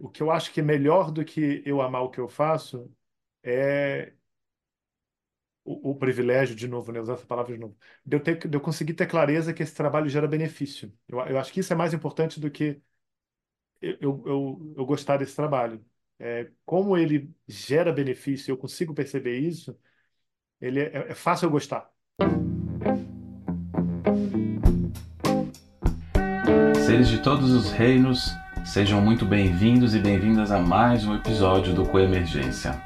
o que eu acho que é melhor do que eu amar o que eu faço é o, o privilégio, de novo, né, usar essa palavra de novo, de eu, ter, de eu conseguir ter clareza que esse trabalho gera benefício. Eu, eu acho que isso é mais importante do que eu, eu, eu, eu gostar desse trabalho. É, como ele gera benefício, eu consigo perceber isso, ele é, é fácil eu gostar. Seres de todos os reinos, sejam muito bem-vindos e bem-vindas a mais um episódio do Coemergência.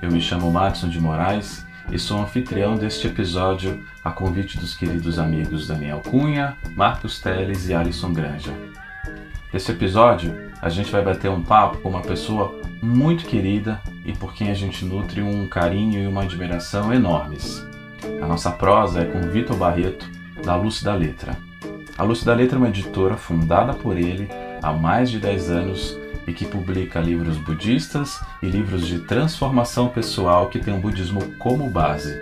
Eu me chamo Matson de Moraes e sou anfitrião deste episódio a convite dos queridos amigos Daniel Cunha, Marcos Teles e Alisson Granja. Nesse episódio, a gente vai bater um papo com uma pessoa muito querida e por quem a gente nutre um carinho e uma admiração enormes. A nossa prosa é com Vitor Barreto, da Luz da Letra. A Luz da Letra é uma editora fundada por ele há mais de 10 anos e que publica livros budistas e livros de transformação pessoal que tem o budismo como base.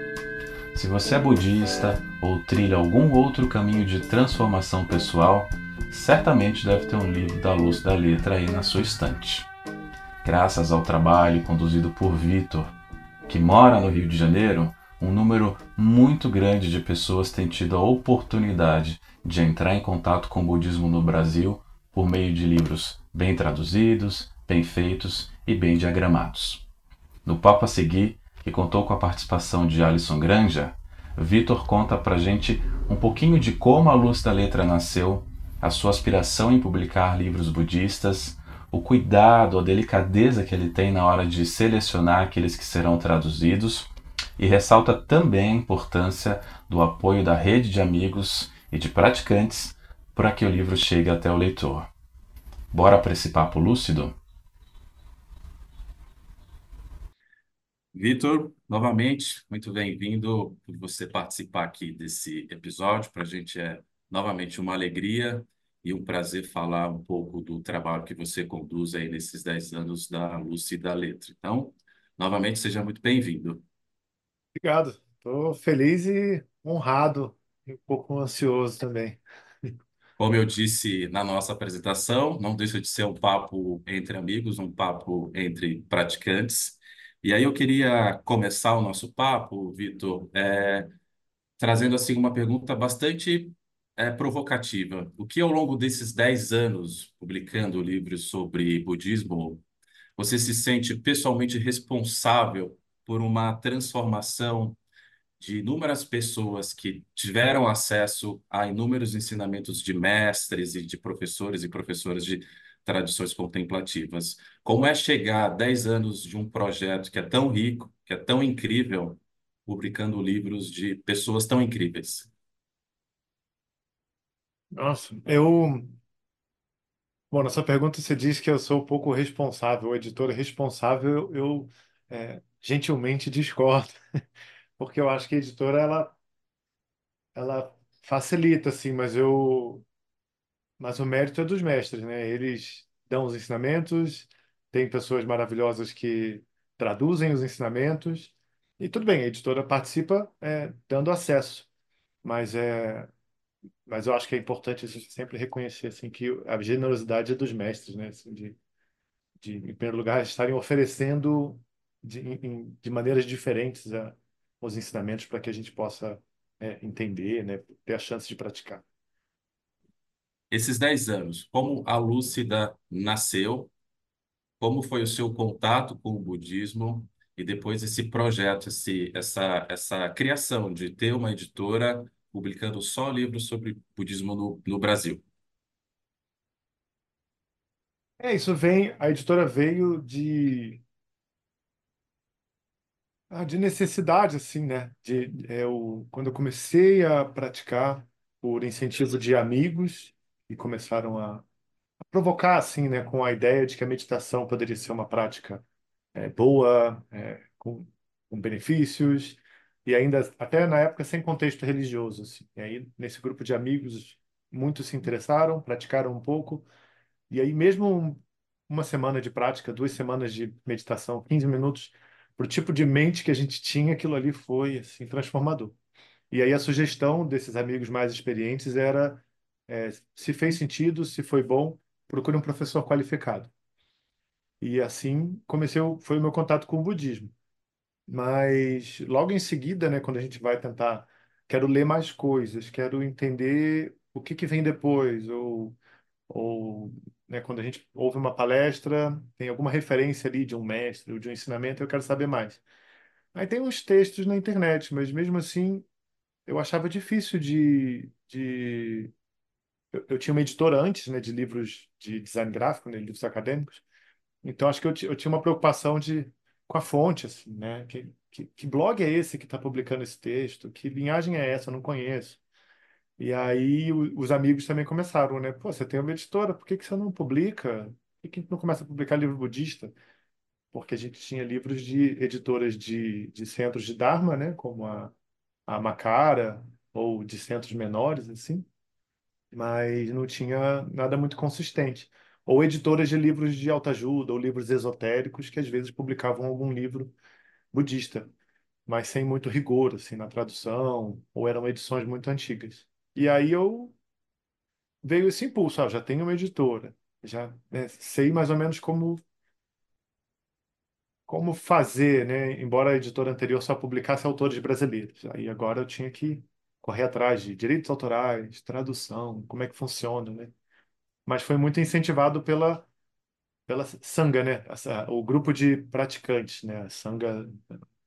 Se você é budista ou trilha algum outro caminho de transformação pessoal, certamente deve ter um livro da luz da letra aí na sua estante. Graças ao trabalho conduzido por Vitor, que mora no Rio de Janeiro, um número muito grande de pessoas tem tido a oportunidade de entrar em contato com o budismo no Brasil por meio de livros bem traduzidos, bem feitos e bem diagramados. No papo a seguir, que contou com a participação de Alisson Granja, Vitor conta pra gente um pouquinho de como a luz da letra nasceu, a sua aspiração em publicar livros budistas, o cuidado, a delicadeza que ele tem na hora de selecionar aqueles que serão traduzidos e ressalta também a importância do apoio da rede de amigos e de praticantes para que o livro chegue até o leitor. Bora para esse papo lúcido? Vitor, novamente, muito bem-vindo por você participar aqui desse episódio. Para a gente é novamente uma alegria e um prazer falar um pouco do trabalho que você conduz aí nesses 10 anos da Lúcia e da Letra. Então, novamente, seja muito bem-vindo. Obrigado. Estou feliz e honrado e um pouco ansioso também. Como eu disse na nossa apresentação, não deixa de ser um papo entre amigos, um papo entre praticantes. E aí eu queria começar o nosso papo, Vitor, é, trazendo assim uma pergunta bastante é, provocativa. O que ao longo desses 10 anos publicando livros sobre budismo, você se sente pessoalmente responsável por uma transformação de inúmeras pessoas que tiveram acesso a inúmeros ensinamentos de mestres e de professores e professoras de tradições contemplativas. Como é chegar a 10 anos de um projeto que é tão rico, que é tão incrível, publicando livros de pessoas tão incríveis? Nossa, eu. Bom, nessa pergunta você diz que eu sou um pouco responsável, o editor responsável, eu é, gentilmente discordo. porque eu acho que a editora ela ela facilita assim, mas eu mas o mérito é dos mestres, né? Eles dão os ensinamentos, tem pessoas maravilhosas que traduzem os ensinamentos e tudo bem, a editora participa é, dando acesso, mas é mas eu acho que é importante a gente sempre reconhecer assim que a generosidade é dos mestres, né? Assim, de, de em primeiro lugar estarem oferecendo de, de maneiras diferentes a os ensinamentos para que a gente possa é, entender, né, ter a chance de praticar. Esses 10 anos, como a Lúcida nasceu, como foi o seu contato com o budismo e depois esse projeto, esse, essa, essa criação de ter uma editora publicando só livros sobre budismo no, no Brasil? É, isso vem, a editora veio de Ah, de necessidade, assim, né? De, é, o, quando eu comecei a praticar por incentivo de amigos e começaram a, a provocar, assim, né? Com a ideia de que a meditação poderia ser uma prática é, boa, é, com, com benefícios, e ainda, até na época, sem contexto religioso, assim. E aí, nesse grupo de amigos, muitos se interessaram, praticaram um pouco, e aí mesmo um- uma semana de prática, duas semanas de meditação, 15 minutos para o tipo de mente que a gente tinha, aquilo ali foi assim transformador. E aí a sugestão desses amigos mais experientes era, é, se fez sentido, se foi bom, procure um professor qualificado. E assim comecei, foi o meu contato com o budismo. Mas logo em seguida, né, quando a gente vai tentar, quero ler mais coisas, quero entender o que que vem depois, ou, ou né, quando a gente ouve uma palestra, tem alguma referência ali de um mestre ou de um ensinamento, eu quero saber mais. Aí tem uns textos na internet, mas mesmo assim eu achava difícil de, de... Eu, eu tinha uma editora antes, né, de livros de design gráfico, né, livros acadêmicos, então, acho que eu, eu tinha uma preocupação de, com a fonte, assim, né? Que, que, que blog é esse que está publicando esse texto? Que linhagem é essa? Eu não conheço. E aí os amigos também começaram, né? Pô, você tem uma editora, por que que você não publica? Por que que a gente não começa a publicar livro budista? Porque a gente tinha livros de editoras de, de centros de Dharma, né? Como a, a Macara, ou de centros menores, assim mas não tinha nada muito consistente. Ou editoras de livros de autoajuda, ou livros esotéricos, que às vezes publicavam algum livro budista, mas sem muito rigor, assim, na tradução, ou eram edições muito antigas. E aí eu veio esse impulso, ah, já tenho uma editora, já, né, sei mais ou menos como como fazer, né? Embora a editora anterior só publicasse autores brasileiros. Aí agora eu tinha que correr atrás de direitos autorais, tradução, como é que funciona, né? Mas foi muito incentivado pela pela Sangha, né? Essa, o grupo de praticantes, né? A Sangha,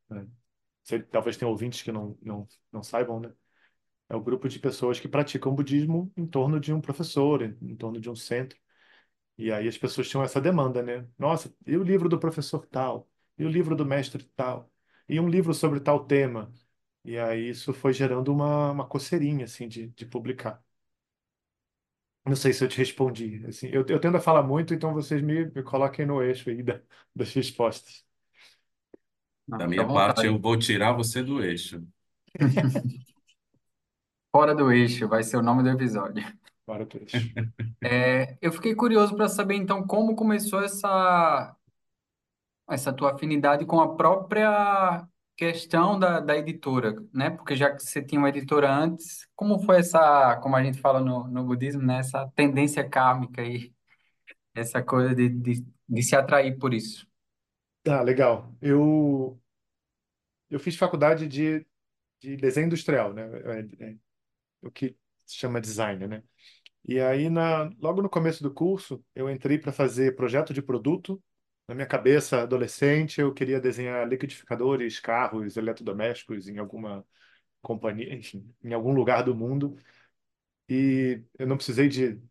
né? Sei- talvez tenha ouvintes que não, não, não saibam, né? É o grupo de pessoas que praticam budismo em torno de um professor, em, em torno de um centro. E aí as pessoas tinham essa demanda, né? Nossa, e o livro do professor tal? E o livro do mestre tal? E um livro sobre tal tema? E aí isso foi gerando uma, uma coceirinha, assim, de, de publicar. Não sei se eu te respondi. Assim, eu, eu tendo a falar muito, então vocês me, me coloquem no eixo aí da- das respostas. Da Não, fica à minha parte, vontade. eu vou tirar você do eixo. Fora do eixo, vai ser o nome do episódio. Bora pro eixo. É, eu fiquei curioso para saber, então, como começou essa, essa tua afinidade com a própria questão da, da editora, né? Porque já que você tinha uma editora antes, como foi essa, como a gente fala no, no budismo, né? Essa tendência kármica aí, essa coisa de, de, de se atrair por isso? Ah, legal. Eu, eu fiz faculdade de, de desenho industrial, né? O que se chama design, né? E aí, na, logo no começo do curso, eu entrei para fazer projeto de produto. Na minha cabeça, adolescente, eu queria desenhar liquidificadores, carros, eletrodomésticos em alguma companhia, enfim, em algum lugar do mundo. E eu não precisei de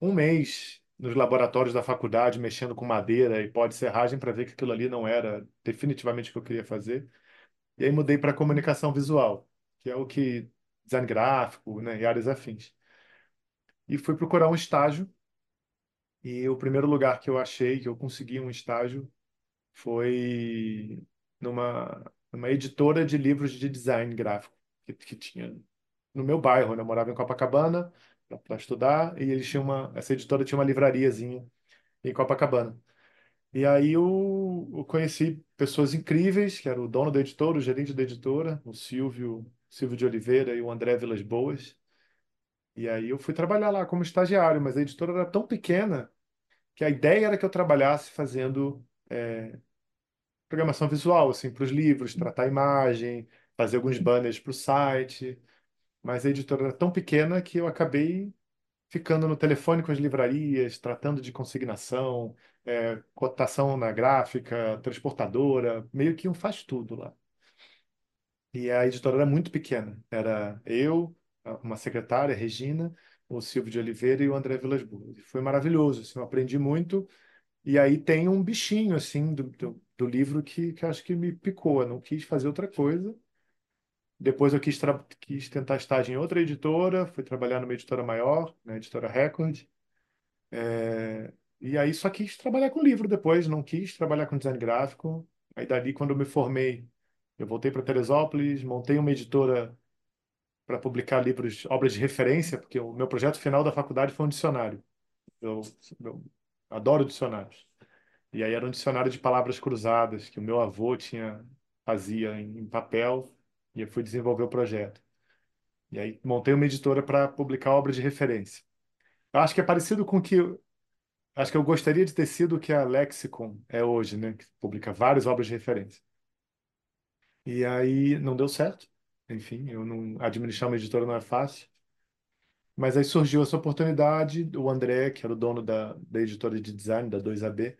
um mês nos laboratórios da faculdade mexendo com madeira e pó de serragem para ver que aquilo ali não era definitivamente o que eu queria fazer. E aí mudei para comunicação visual, que é o que design gráfico, né, e áreas afins. E fui procurar um estágio e o primeiro lugar que eu achei que eu consegui um estágio foi numa, numa editora de livros de design gráfico que, que tinha no meu bairro, né? Eu morava em Copacabana para estudar e eles tinham uma, essa editora tinha uma livrariazinha em Copacabana. E aí eu, eu conheci pessoas incríveis, que era o dono da editora, o gerente da editora, o Silvio, Silvio de Oliveira e o André Vilas Boas. E aí eu fui trabalhar lá como estagiário, mas a editora era tão pequena que a ideia era que eu trabalhasse fazendo é, programação visual, assim, para os livros, tratar a imagem, fazer alguns banners para o site. Mas a editora era tão pequena que eu acabei ficando no telefone com as livrarias, tratando de consignação, é, cotação na gráfica, transportadora, meio que um faz tudo lá. E a editora era muito pequena. Era eu, uma secretária, Regina, o Silvio de Oliveira e o André Vilas Boas. Foi maravilhoso, assim, eu aprendi muito. E aí tem um bichinho, assim, do, do, do livro que, que acho que me picou. Eu não quis fazer outra coisa. Depois eu quis, quis tentar estágio em outra editora, fui trabalhar numa editora maior, na editora Record. É, E aí só quis trabalhar com livro depois, não quis trabalhar com design gráfico. Aí dali, quando eu me formei, eu voltei para Teresópolis, montei uma editora para publicar livros, obras de referência, porque o meu projeto final da faculdade foi um dicionário. Eu, eu adoro dicionários. E aí era um dicionário de palavras cruzadas que o meu avô tinha fazia em, em papel e eu fui desenvolver o projeto. E aí montei uma editora para publicar obras de referência. Eu acho que é parecido com o que acho que eu gostaria de ter sido o que a Lexicon é hoje, né? Que publica várias obras de referência. E aí não deu certo. Enfim, eu não administrar uma editora não é fácil. Mas aí surgiu essa oportunidade, o André, que era o dono da, da editora de design, da 2AB,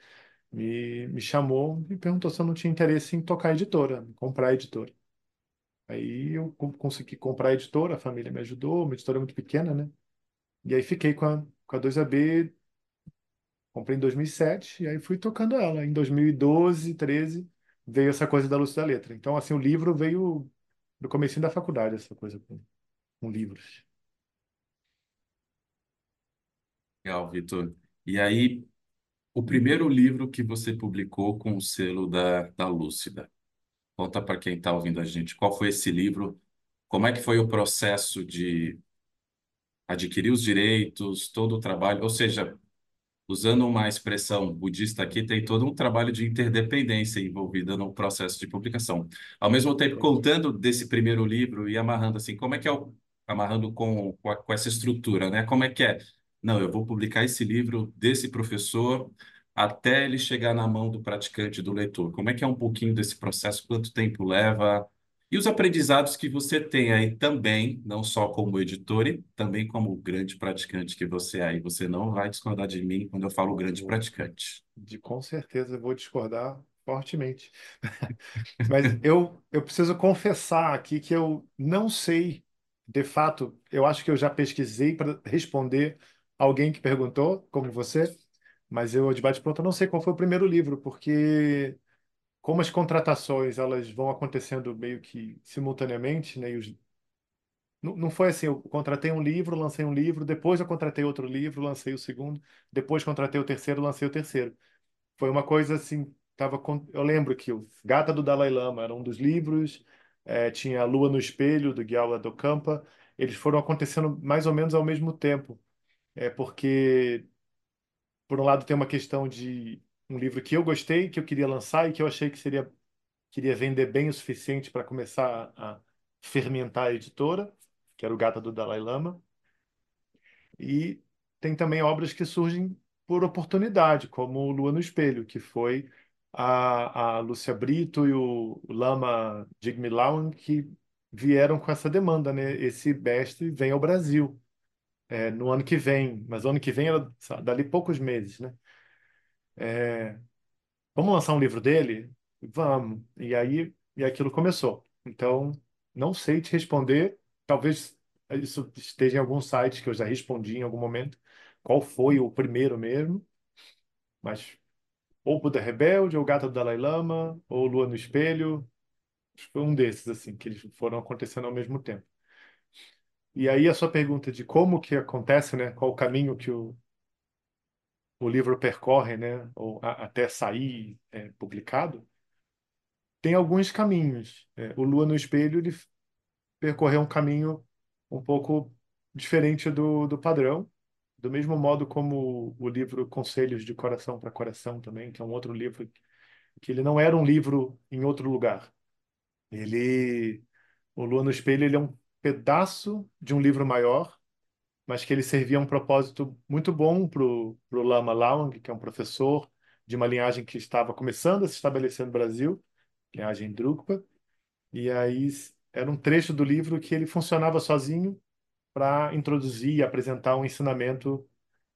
me, me chamou e perguntou se eu não tinha interesse em tocar a editora, comprar a editora. Aí eu co- consegui comprar a editora, a família me ajudou, uma editora muito pequena, né? E aí fiquei com a, com a 2AB, comprei em 2007, e aí fui tocando ela. Em 2012, 13, veio essa coisa da Luz da Letra. Então, assim, o livro veio do comecinho da faculdade, essa coisa com, com livros. Legal, Vitor. E aí, o primeiro livro que você publicou com o selo da, da Lúcida. Conta para quem está ouvindo a gente, qual foi esse livro? Como é que foi o processo de adquirir os direitos, todo o trabalho? Ou seja, usando uma expressão budista aqui, tem todo um trabalho de interdependência envolvida no processo de publicação. Ao mesmo tempo, contando desse primeiro livro e amarrando assim, como é que é o, amarrando com, com, a- com essa estrutura, né? Como é que é? Não, eu vou publicar esse livro desse professor até ele chegar na mão do praticante, do leitor. Como é que é um pouquinho desse processo? Quanto tempo leva? E os aprendizados que você tem aí também, não só como editor, e também como grande praticante que você é. E você não vai discordar de mim quando eu falo grande praticante. De com certeza eu vou discordar fortemente. Mas eu, eu preciso confessar aqui que eu não sei, de fato, eu acho que eu já pesquisei para responder alguém que perguntou, como você, mas eu, de bate-pronto, não sei qual foi o primeiro livro, porque como as contratações elas vão acontecendo meio que simultaneamente, né? E os, não, não foi assim, eu contratei um livro, lancei um livro, depois eu contratei outro livro, lancei o segundo, depois contratei o terceiro, lancei o terceiro. Foi uma coisa assim, tava eu lembro que o Gata do Dalai Lama era um dos livros, eh, tinha a Lua no Espelho, do Gyala Docampa, eles foram acontecendo mais ou menos ao mesmo tempo, é porque, por um lado, tem uma questão de um livro que eu gostei, que eu queria lançar e que eu achei que seria, queria vender bem o suficiente para começar a fermentar a editora, que era o Gata do Dalai Lama, e tem também obras que surgem por oportunidade, como Lua no Espelho, que foi a, a Lúcia Brito e o, Lama Jigme Lawang que vieram com essa demanda, né? Esse mestre vem ao Brasil é, no ano que vem, mas ano que vem era dali poucos meses, né? Vamos lançar um livro dele? Vamos. E aí, e aquilo começou. Então, não sei te responder. Talvez isso esteja em algum site que eu já respondi em algum momento. Qual foi o primeiro mesmo? Mas ou Buda Rebelde, ou Gata do Dalai Lama, ou Lua no Espelho. Acho que foi um desses, assim, que eles foram acontecendo ao mesmo tempo. E aí a sua pergunta de como que acontece, né? Qual o caminho que o, o livro percorre, né? Ou a- até sair é, publicado? tem alguns caminhos. É, o Lua no Espelho ele percorreu um caminho um pouco diferente do, do padrão, do mesmo modo como o livro Conselhos de Coração para Coração também, que é um outro livro que ele não era um livro em outro lugar. Ele, o Lua no Espelho, ele é um pedaço de um livro maior, mas que ele servia a um propósito muito bom para o Lama Lawang, que é um professor de uma linhagem que estava começando a se estabelecer no Brasil, linhagem Drukpa, E aí era um trecho do livro que ele funcionava sozinho para introduzir e apresentar um ensinamento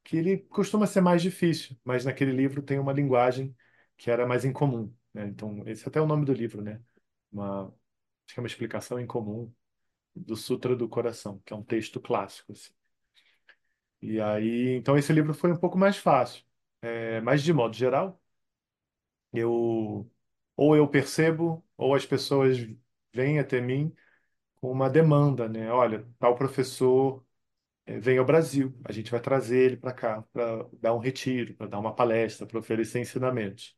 que ele costuma ser mais difícil, mas naquele livro tem uma linguagem que era mais incomum, né? Então, esse até é o nome do livro, né? Uma, acho que é uma explicação em comum do Sutra do Coração, que é um texto clássico, assim. E aí, então esse livro foi um pouco mais fácil. É, mas de modo geral, eu ou eu percebo ou as pessoas vêm até mim com uma demanda, né? Olha, tal professor eh, vem ao Brasil, a gente vai trazer ele para cá para dar um retiro, para dar uma palestra, para oferecer ensinamentos.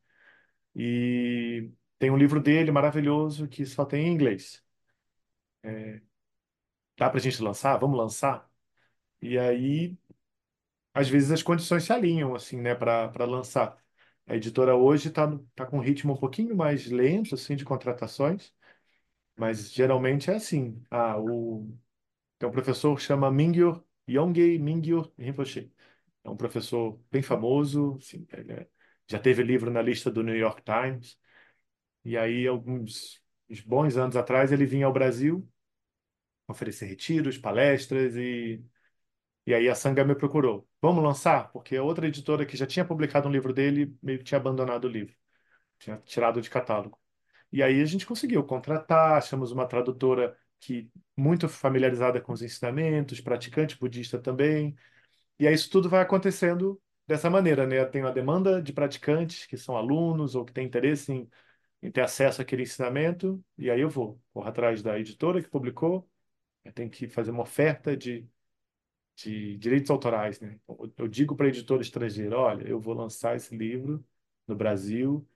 E tem um livro dele maravilhoso que só tem em inglês. Dá para a gente lançar? Vamos lançar? E aí, às vezes as condições se alinham assim, né, para lançar. A editora hoje está tá com um ritmo um pouquinho mais lento assim de contratações, mas geralmente é assim. Ah, o Tem um professor que chama Mingyur Yongey Mingyur Rinpoche. É um professor bem famoso, assim, é- já teve livro na lista do New York Times. E aí, alguns uns bons anos atrás, ele vinha ao Brasil oferecer retiros, palestras e e aí a Sanga me procurou. Vamos lançar? Porque a outra editora que já tinha publicado um livro dele meio que tinha abandonado o livro, tinha tirado de catálogo. E aí a gente conseguiu contratar, achamos uma tradutora que muito familiarizada com os ensinamentos, praticante budista também. E aí isso tudo vai acontecendo dessa maneira, né? Tem uma demanda de praticantes que são alunos ou que têm interesse em, em ter acesso àquele ensinamento, e aí eu vou, vou atrás da editora que publicou, eu tenho que fazer uma oferta de de direitos autorais, né? Eu eu digo para a editora estrangeira, olha, eu vou lançar esse livro no Brasil,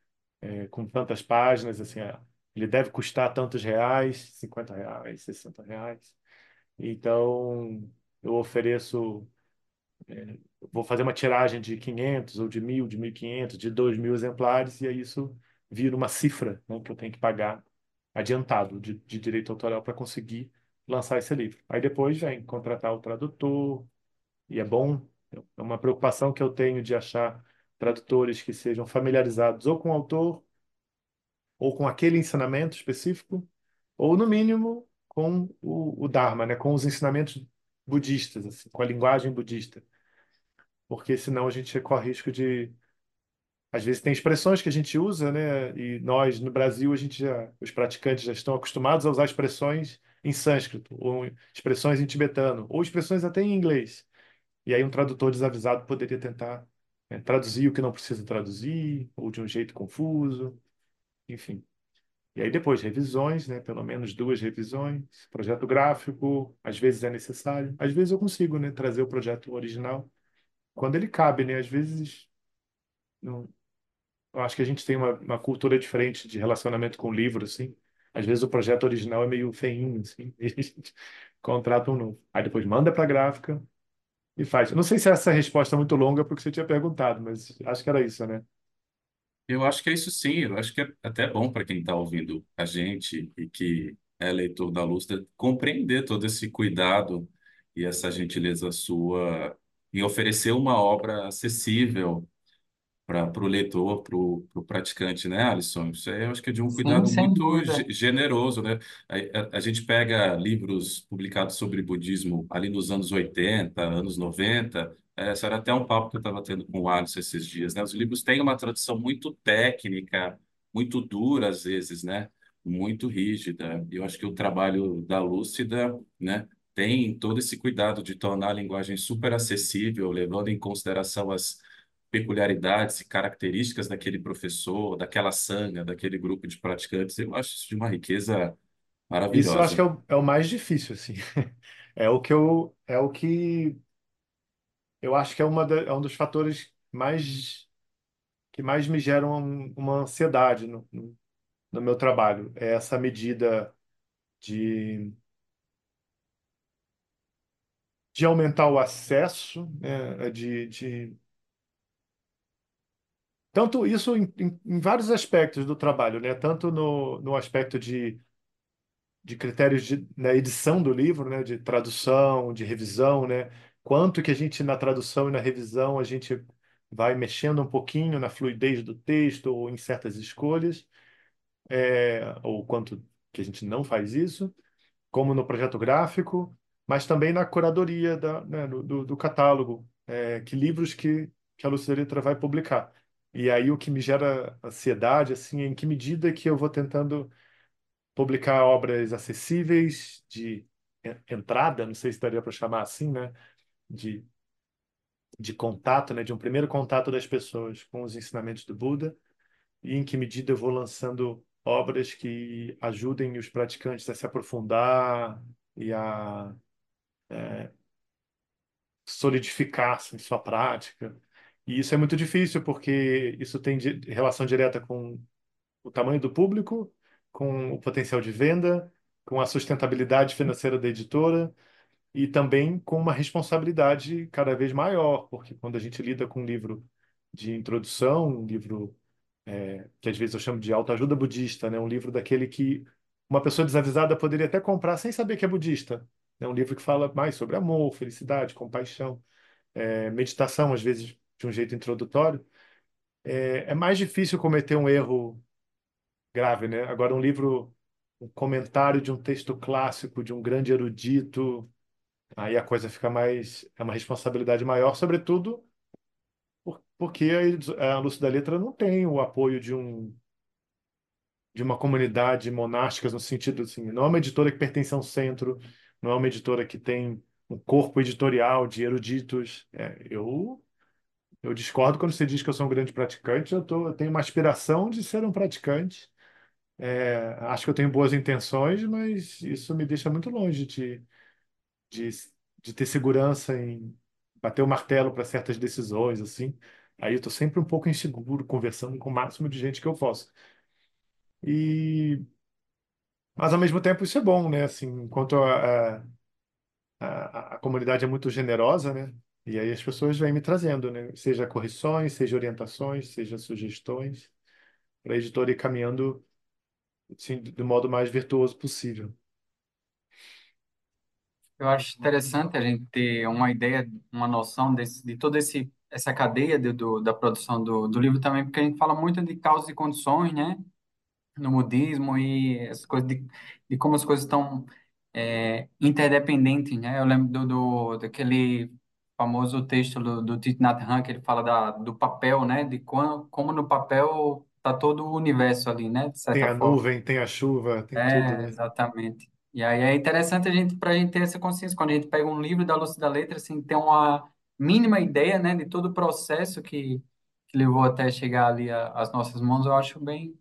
é, com tantas páginas, assim, é, ele deve custar tantos reais, 50 reais, 60 reais. Então, eu ofereço, vou fazer uma tiragem de 500 ou de 1.000, de 1.500, de 2.000 exemplares, e aí isso vira uma cifra, né, que eu tenho que pagar adiantado de, de direito autoral para conseguir lançar esse livro. Aí depois vem contratar o tradutor, e é bom, é uma preocupação que eu tenho de achar tradutores que sejam familiarizados ou com o autor, ou com aquele ensinamento específico, ou no mínimo com o, o Dharma, né? Com os ensinamentos budistas, assim, com a linguagem budista. Porque senão a gente corre risco de às vezes tem expressões que a gente usa, né? E nós no Brasil a gente já, os praticantes já estão acostumados a usar expressões em sânscrito, ou expressões em tibetano, ou expressões até em inglês. E aí um tradutor desavisado poderia tentar né, traduzir o que não precisa traduzir, ou de um jeito confuso, enfim. E aí depois revisões, né? Pelo menos duas revisões, projeto gráfico, às vezes é necessário, às vezes eu consigo, né? Trazer o projeto original quando ele cabe, né? Às vezes não, eu acho que a gente tem uma, uma cultura diferente de relacionamento com o livro, assim. Às vezes o projeto original é meio feinho, assim, e a gente contrata um novo. Aí depois manda para a gráfica e faz. Eu não sei se essa resposta é muito longa porque você tinha perguntado, mas acho que era isso, né? Eu acho que é isso sim, eu acho que é até bom para quem está ouvindo a gente e que é leitor da Lustra compreender todo esse cuidado e essa gentileza sua em oferecer uma obra acessível para o leitor, para o praticante, né, Alisson? Isso aí eu acho que é de um Sim, cuidado sem muito dúvida. ge- generoso, né? A, a- a gente pega livros publicados sobre budismo ali nos anos 80, anos 90, é, isso era até um papo que eu estava tendo com o Alisson esses dias, né? Os livros têm uma tradução muito técnica, muito dura às vezes, né? Muito rígida. E eu acho que o trabalho da Lúcida, né? Tem todo esse cuidado de tornar a linguagem super acessível, levando em consideração as peculiaridades e características daquele professor, daquela sanga, daquele grupo de praticantes. Eu acho isso de uma riqueza Isso eu acho que é maravilhosa. o, é o mais difícil, assim. É o que eu, é o que eu acho que é, uma da- é um dos fatores mais que mais me geram um- uma ansiedade no, no, no meu trabalho. É essa medida de, de aumentar o acesso, né? De, de tanto isso em, em, em vários aspectos do trabalho, né? Tanto no, no aspecto de de critérios de, na edição do livro, né, de tradução, de revisão, né, quanto que a gente na tradução e na revisão a gente vai mexendo um pouquinho na fluidez do texto ou em certas escolhas, é, ou quanto que a gente não faz isso, como no projeto gráfico, mas também na curadoria da, né, do, do, do catálogo, é, que livros que, que a Lucilita vai publicar. E aí o que me gera ansiedade, assim, é em que medida que eu vou tentando publicar obras acessíveis de en- entrada, não sei se daria para chamar assim, né? De, de contato, né? De um primeiro contato das pessoas com os ensinamentos do Buda e em que medida eu vou lançando obras que ajudem os praticantes a se aprofundar e a solidificar assim, sua prática. E isso é muito difícil porque isso tem di- relação direta com o tamanho do público, com o potencial de venda, com a sustentabilidade financeira da editora e também com uma responsabilidade cada vez maior, porque quando a gente lida com um livro de introdução, um livro é, que às vezes eu chamo de autoajuda budista, né? Um livro daquele que uma pessoa desavisada poderia até comprar sem saber que é budista. É um livro que fala mais sobre amor, felicidade, compaixão. é, meditação, às vezes de um jeito introdutório, é, é mais difícil cometer um erro grave, né? Agora, um livro, um comentário de um texto clássico, de um grande erudito, aí a coisa fica mais, é uma responsabilidade maior, sobretudo por- porque a, a Lúcia da Letra não tem o apoio de um de uma comunidade monástica no sentido assim, não é uma editora que pertence a um centro, não é uma editora que tem um corpo editorial de eruditos. É, eu eu discordo quando você diz que eu sou um grande praticante. Eu tô, eu tenho uma aspiração de ser um praticante. É, acho que eu tenho boas intenções, mas isso me deixa muito longe de, de, de ter segurança em bater o martelo para certas decisões, assim. Aí eu estou sempre um pouco inseguro, conversando com o máximo de gente que eu posso. E, mas ao mesmo tempo isso é bom, né? Assim, enquanto a, a, a, a comunidade é muito generosa, né? E aí as pessoas vêm me trazendo, né? Seja correções, seja orientações, seja sugestões, para a editora ir caminhando assim, do modo mais virtuoso possível. Eu acho interessante a gente ter uma ideia, uma noção desse, de toda esse, essa cadeia de, do, da produção do, do livro também, porque a gente fala muito de causas e condições, né? no budismo e essas coisas de, de como as coisas estão é, interdependentes, né? Eu lembro do, do daquele famoso texto do, do Thich Nhat Hanh que ele fala da, do papel, né? De como, como no papel tá todo o universo ali, né? De Tem certa a forma. nuvem, tem a chuva, tem tudo, É, né? exatamente. E aí é interessante a gente, para a gente ter essa consciência, quando a gente pega um livro da Lúcia da Letra, assim, ter uma mínima ideia, né, de todo o processo que, que levou até chegar ali a- às nossas mãos, eu acho bem,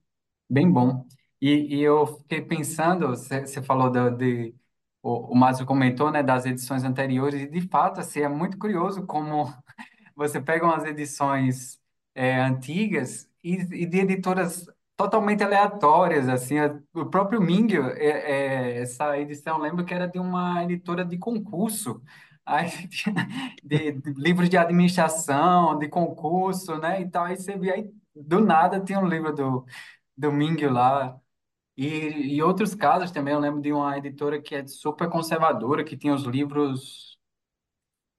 Bem bom. E, e eu fiquei pensando, você você falou da- de, o, o Márcio comentou, né, das edições anteriores, e de fato, assim, é muito curioso como você pega umas edições é, antigas e, e de editoras totalmente aleatórias, assim, o próprio Mingel, é, é, essa edição, lembro que era de uma editora de concurso, aí de, de livros de administração, de concurso, né, e tal, aí você via, aí, do nada tinha um livro do, do lá, e, e outros casos também, eu lembro de uma editora que é super conservadora, que tinha os livros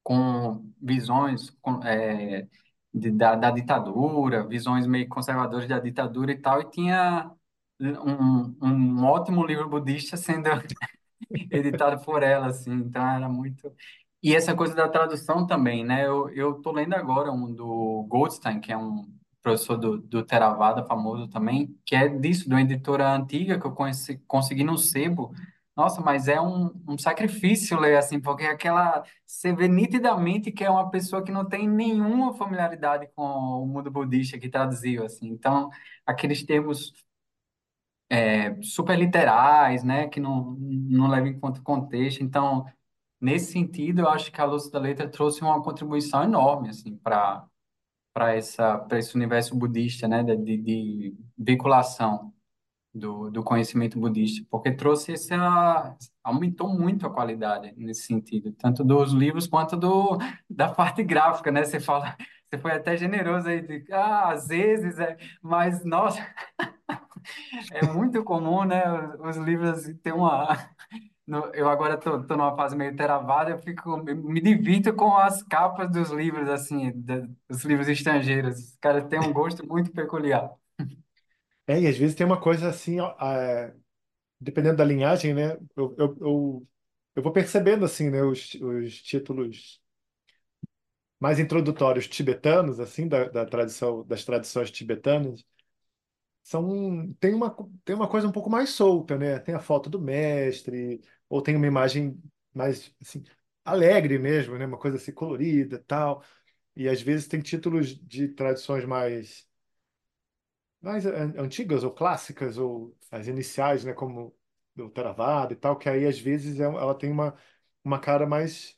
com visões com, é, de- da, da ditadura, visões meio conservadoras da ditadura e tal, e tinha um, um ótimo livro budista sendo editado por ela, assim, então era muito... E essa coisa da tradução também, né? Eu, eu tô lendo agora um do Goldstein, que é um professor do, do Theravada, famoso também, que é disso, de uma editora antiga que eu conheci, consegui no sebo. Nossa, mas é um, um sacrifício ler assim, porque aquela... Você vê nitidamente que é uma pessoa que não tem nenhuma familiaridade com o mundo budista que traduziu, assim. Então, aqueles termos super literais, né, que não, não levam em conta o contexto. Então, nesse sentido, eu acho que a Luz da Letra trouxe uma contribuição enorme, assim, para para essa para esse universo budista, né, de, de vinculação do, do conhecimento budista, porque trouxe essa aumentou muito a qualidade nesse sentido, tanto dos livros quanto do da parte gráfica, né? Você fala, você foi até generoso aí de, ah, às vezes é, mas nossa, é muito comum, né? Os livros ter uma Eu agora tô, tô numa fase meio teravada, eu fico, me divirto com as capas dos livros, assim, dos livros estrangeiros. Os caras têm um gosto muito peculiar. É, e às vezes tem uma coisa assim, é, dependendo da linhagem, né? Eu, eu, eu, eu vou percebendo assim, né? Os, os títulos mais introdutórios tibetanos, assim, da, da tradição, das tradições tibetanas, são tem uma tem uma coisa um pouco mais solta, né? Tem a foto do mestre, ou tem uma imagem mais assim, alegre mesmo, né? Uma coisa assim colorida, tal. E às vezes tem títulos de tradições mais mais an- antigas ou clássicas ou as iniciais, né, como do Theravada e tal, que aí às vezes é- ela tem uma uma cara mais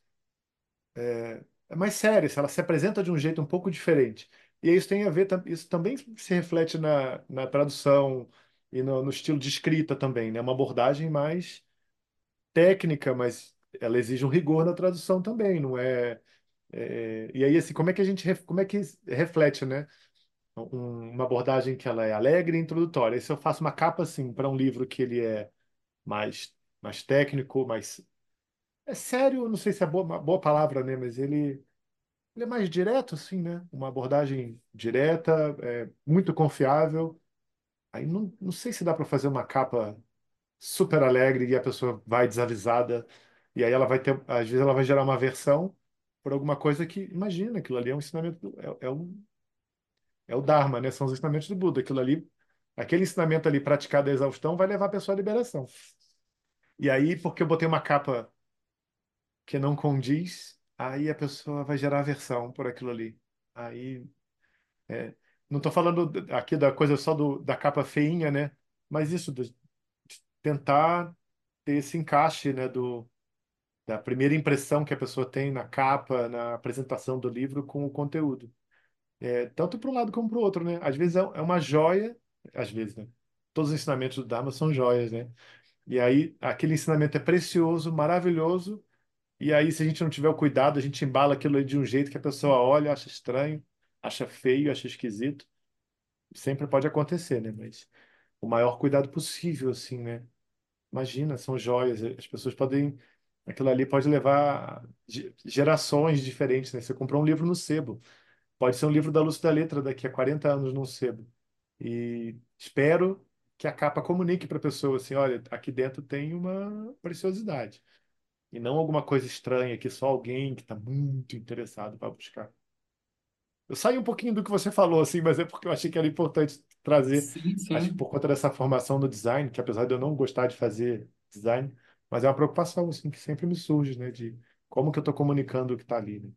é mais séria, ela se apresenta de um jeito um pouco diferente. E isso tem a ver, isso também se reflete na, na tradução e no, no estilo de escrita também, né? Uma abordagem mais técnica, mas ela exige um rigor na tradução também, não é? é- e aí, assim, como é que a gente, como é que reflete, né? Um- uma abordagem que ela é alegre e introdutória. E se eu faço uma capa, assim, para um livro que ele é mais, mais técnico, mais... É sério, não sei se é boa, uma boa palavra, né? Mas ele ele é mais direto, assim, né? Uma abordagem direta, é, muito confiável. Aí não, não sei se dá para fazer uma capa super alegre e a pessoa vai desavisada. E aí ela vai ter, às vezes ela vai gerar uma aversão por alguma coisa que, imagina, aquilo ali é um ensinamento, é, é, um, é o Dharma, né? São os ensinamentos do Buda. Aquilo ali, aquele ensinamento ali praticado à exaustão vai levar a pessoa à liberação. E aí, porque eu botei uma capa que não condiz, aí a pessoa vai gerar aversão por aquilo ali. Aí, é, não estou falando aqui da coisa só do, da capa feinha, né? Mas isso, de tentar ter esse encaixe, né, do, da primeira impressão que a pessoa tem na capa, na apresentação do livro com o conteúdo. É, tanto para um lado como para o outro, né? Às vezes é é uma joia, às vezes, né? Todos os ensinamentos do Dharma são joias, né? E aí aquele ensinamento é precioso, maravilhoso, e aí se a gente não tiver o cuidado, a gente embala aquilo de um jeito que a pessoa olha, acha estranho, acha feio, acha esquisito. Sempre pode acontecer, né? Mas o maior cuidado possível, assim, né? Imagina, são joias, as pessoas podem. Aquilo ali pode levar ge- gerações diferentes, né? Você comprou um livro no sebo, pode ser um livro da Luz da Letra daqui a 40 anos no sebo. E espero que a capa comunique para a pessoa assim: olha, aqui dentro tem uma preciosidade. E não alguma coisa estranha que só alguém que está muito interessado vai buscar. Eu saí um pouquinho do que você falou, assim, mas é porque eu achei que era importante trazer, Sim, acho que sim. por conta dessa formação no design, que apesar de eu não gostar de fazer design, mas é uma preocupação, assim, que sempre me surge, né, de como que eu estou comunicando o que está ali, né?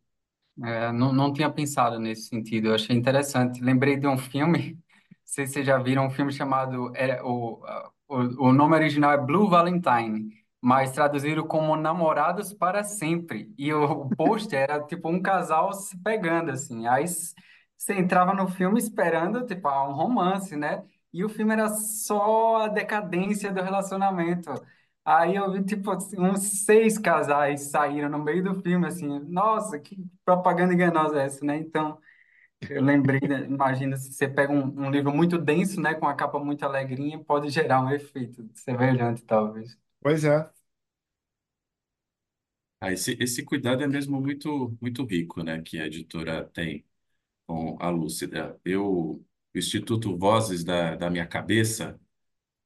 É, não, não tinha pensado nesse sentido, eu achei interessante. Lembrei de um filme, não sei se vocês já viram um filme chamado, é, o, o, o nome original é Blue Valentine, mas traduziram como Namorados para Sempre. E o, pôster era tipo um casal se pegando, assim. Aí você entrava no filme esperando, tipo, ah, um romance, né? E o filme era só a decadência do relacionamento. Aí eu vi, tipo, assim, uns seis casais saíram no meio do filme, assim, nossa, que propaganda enganosa é essa, né? Então, eu lembrei, né? imagina, se você pega um, um livro muito denso, né, com a capa muito alegrinha, pode gerar um efeito semelhante, talvez. Pois é. Ah, esse, esse cuidado é mesmo muito, muito rico, né, que a editora tem com a Lúcida. Eu, o Instituto Vozes da, da Minha Cabeça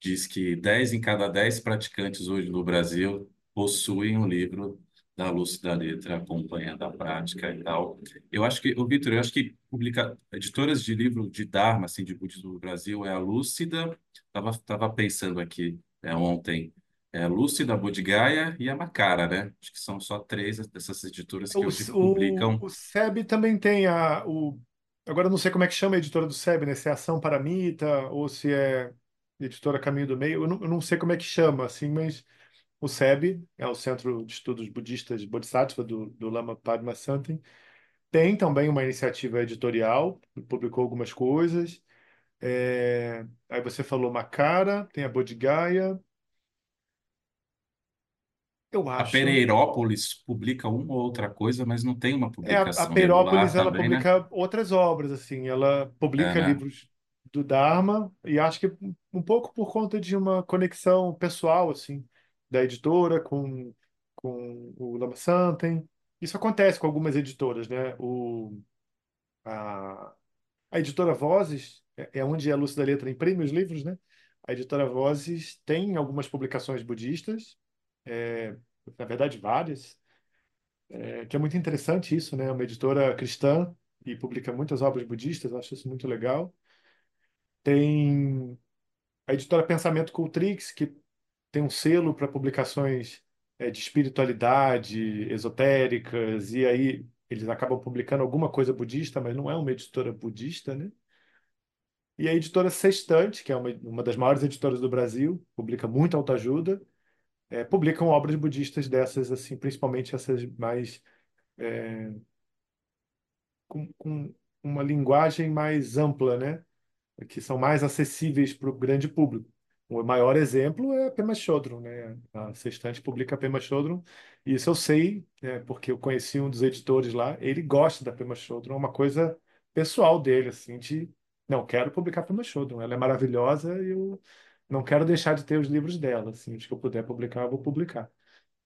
diz que 10 em cada 10 praticantes hoje no Brasil possuem um livro da Lúcida Letra, acompanhando a prática e tal. Eu acho que, o Vitor, eu acho que publica, editoras de livro de Dharma, assim, de budismo no Brasil, é a Lúcida, estava tava pensando aqui é, ontem, é a Lúcida, a Bodhigaya e a Macara, né? Acho que são só três dessas editoras que O, hoje o, publicam o SEB também tem a, o, agora eu não sei como é que chama a editora do SEB, né, se é Ação Paramita ou se é Editora Caminho do Meio, eu não, eu não sei como é que chama, assim, mas o SEB, é o Centro de Estudos Budistas Bodhisattva do, do Lama Padma Tem também uma iniciativa editorial, publicou algumas coisas. É, Aí você falou Macara, tem a Bodhigaya. Eu A acho. Pereirópolis publica uma ou outra coisa, mas não tem uma É, a, a publicação regular Perópolis, ela também, né? publica outras obras, assim. Ela É, publica né? livros do Dharma e acho que um pouco por conta de uma conexão pessoal, assim, da editora com, com o Lama Santen. Isso acontece com algumas editoras, né? O, a, A editora Vozes é é onde a Lúcia da Letra imprime os livros, né? A editora Vozes tem algumas publicações budistas, é, na verdade várias, é, que é muito interessante isso, né? Uma editora cristã e publica muitas obras budistas, acho isso muito legal. Tem a editora Pensamento Cultrix, que tem um selo para publicações é, de espiritualidade, esotéricas, e aí eles acabam publicando alguma coisa budista, mas não é uma editora budista, né? E a editora Sextante, que é uma, uma das maiores editoras do Brasil, publica muita autoajuda, é, publicam obras budistas dessas, assim, principalmente essas mais com, com uma linguagem mais ampla, né? Que são mais acessíveis para o grande público. O maior exemplo é a Pema Chodron, né? A Sextante publica a Pema Chodron, e isso eu sei, né, porque eu conheci um dos editores lá, ele gosta da Pema Chodron, é uma coisa pessoal dele, assim, de não quero publicar Pema Chodron, ela é maravilhosa e eu não quero deixar de ter os livros dela, assim, os que eu puder publicar, eu vou publicar.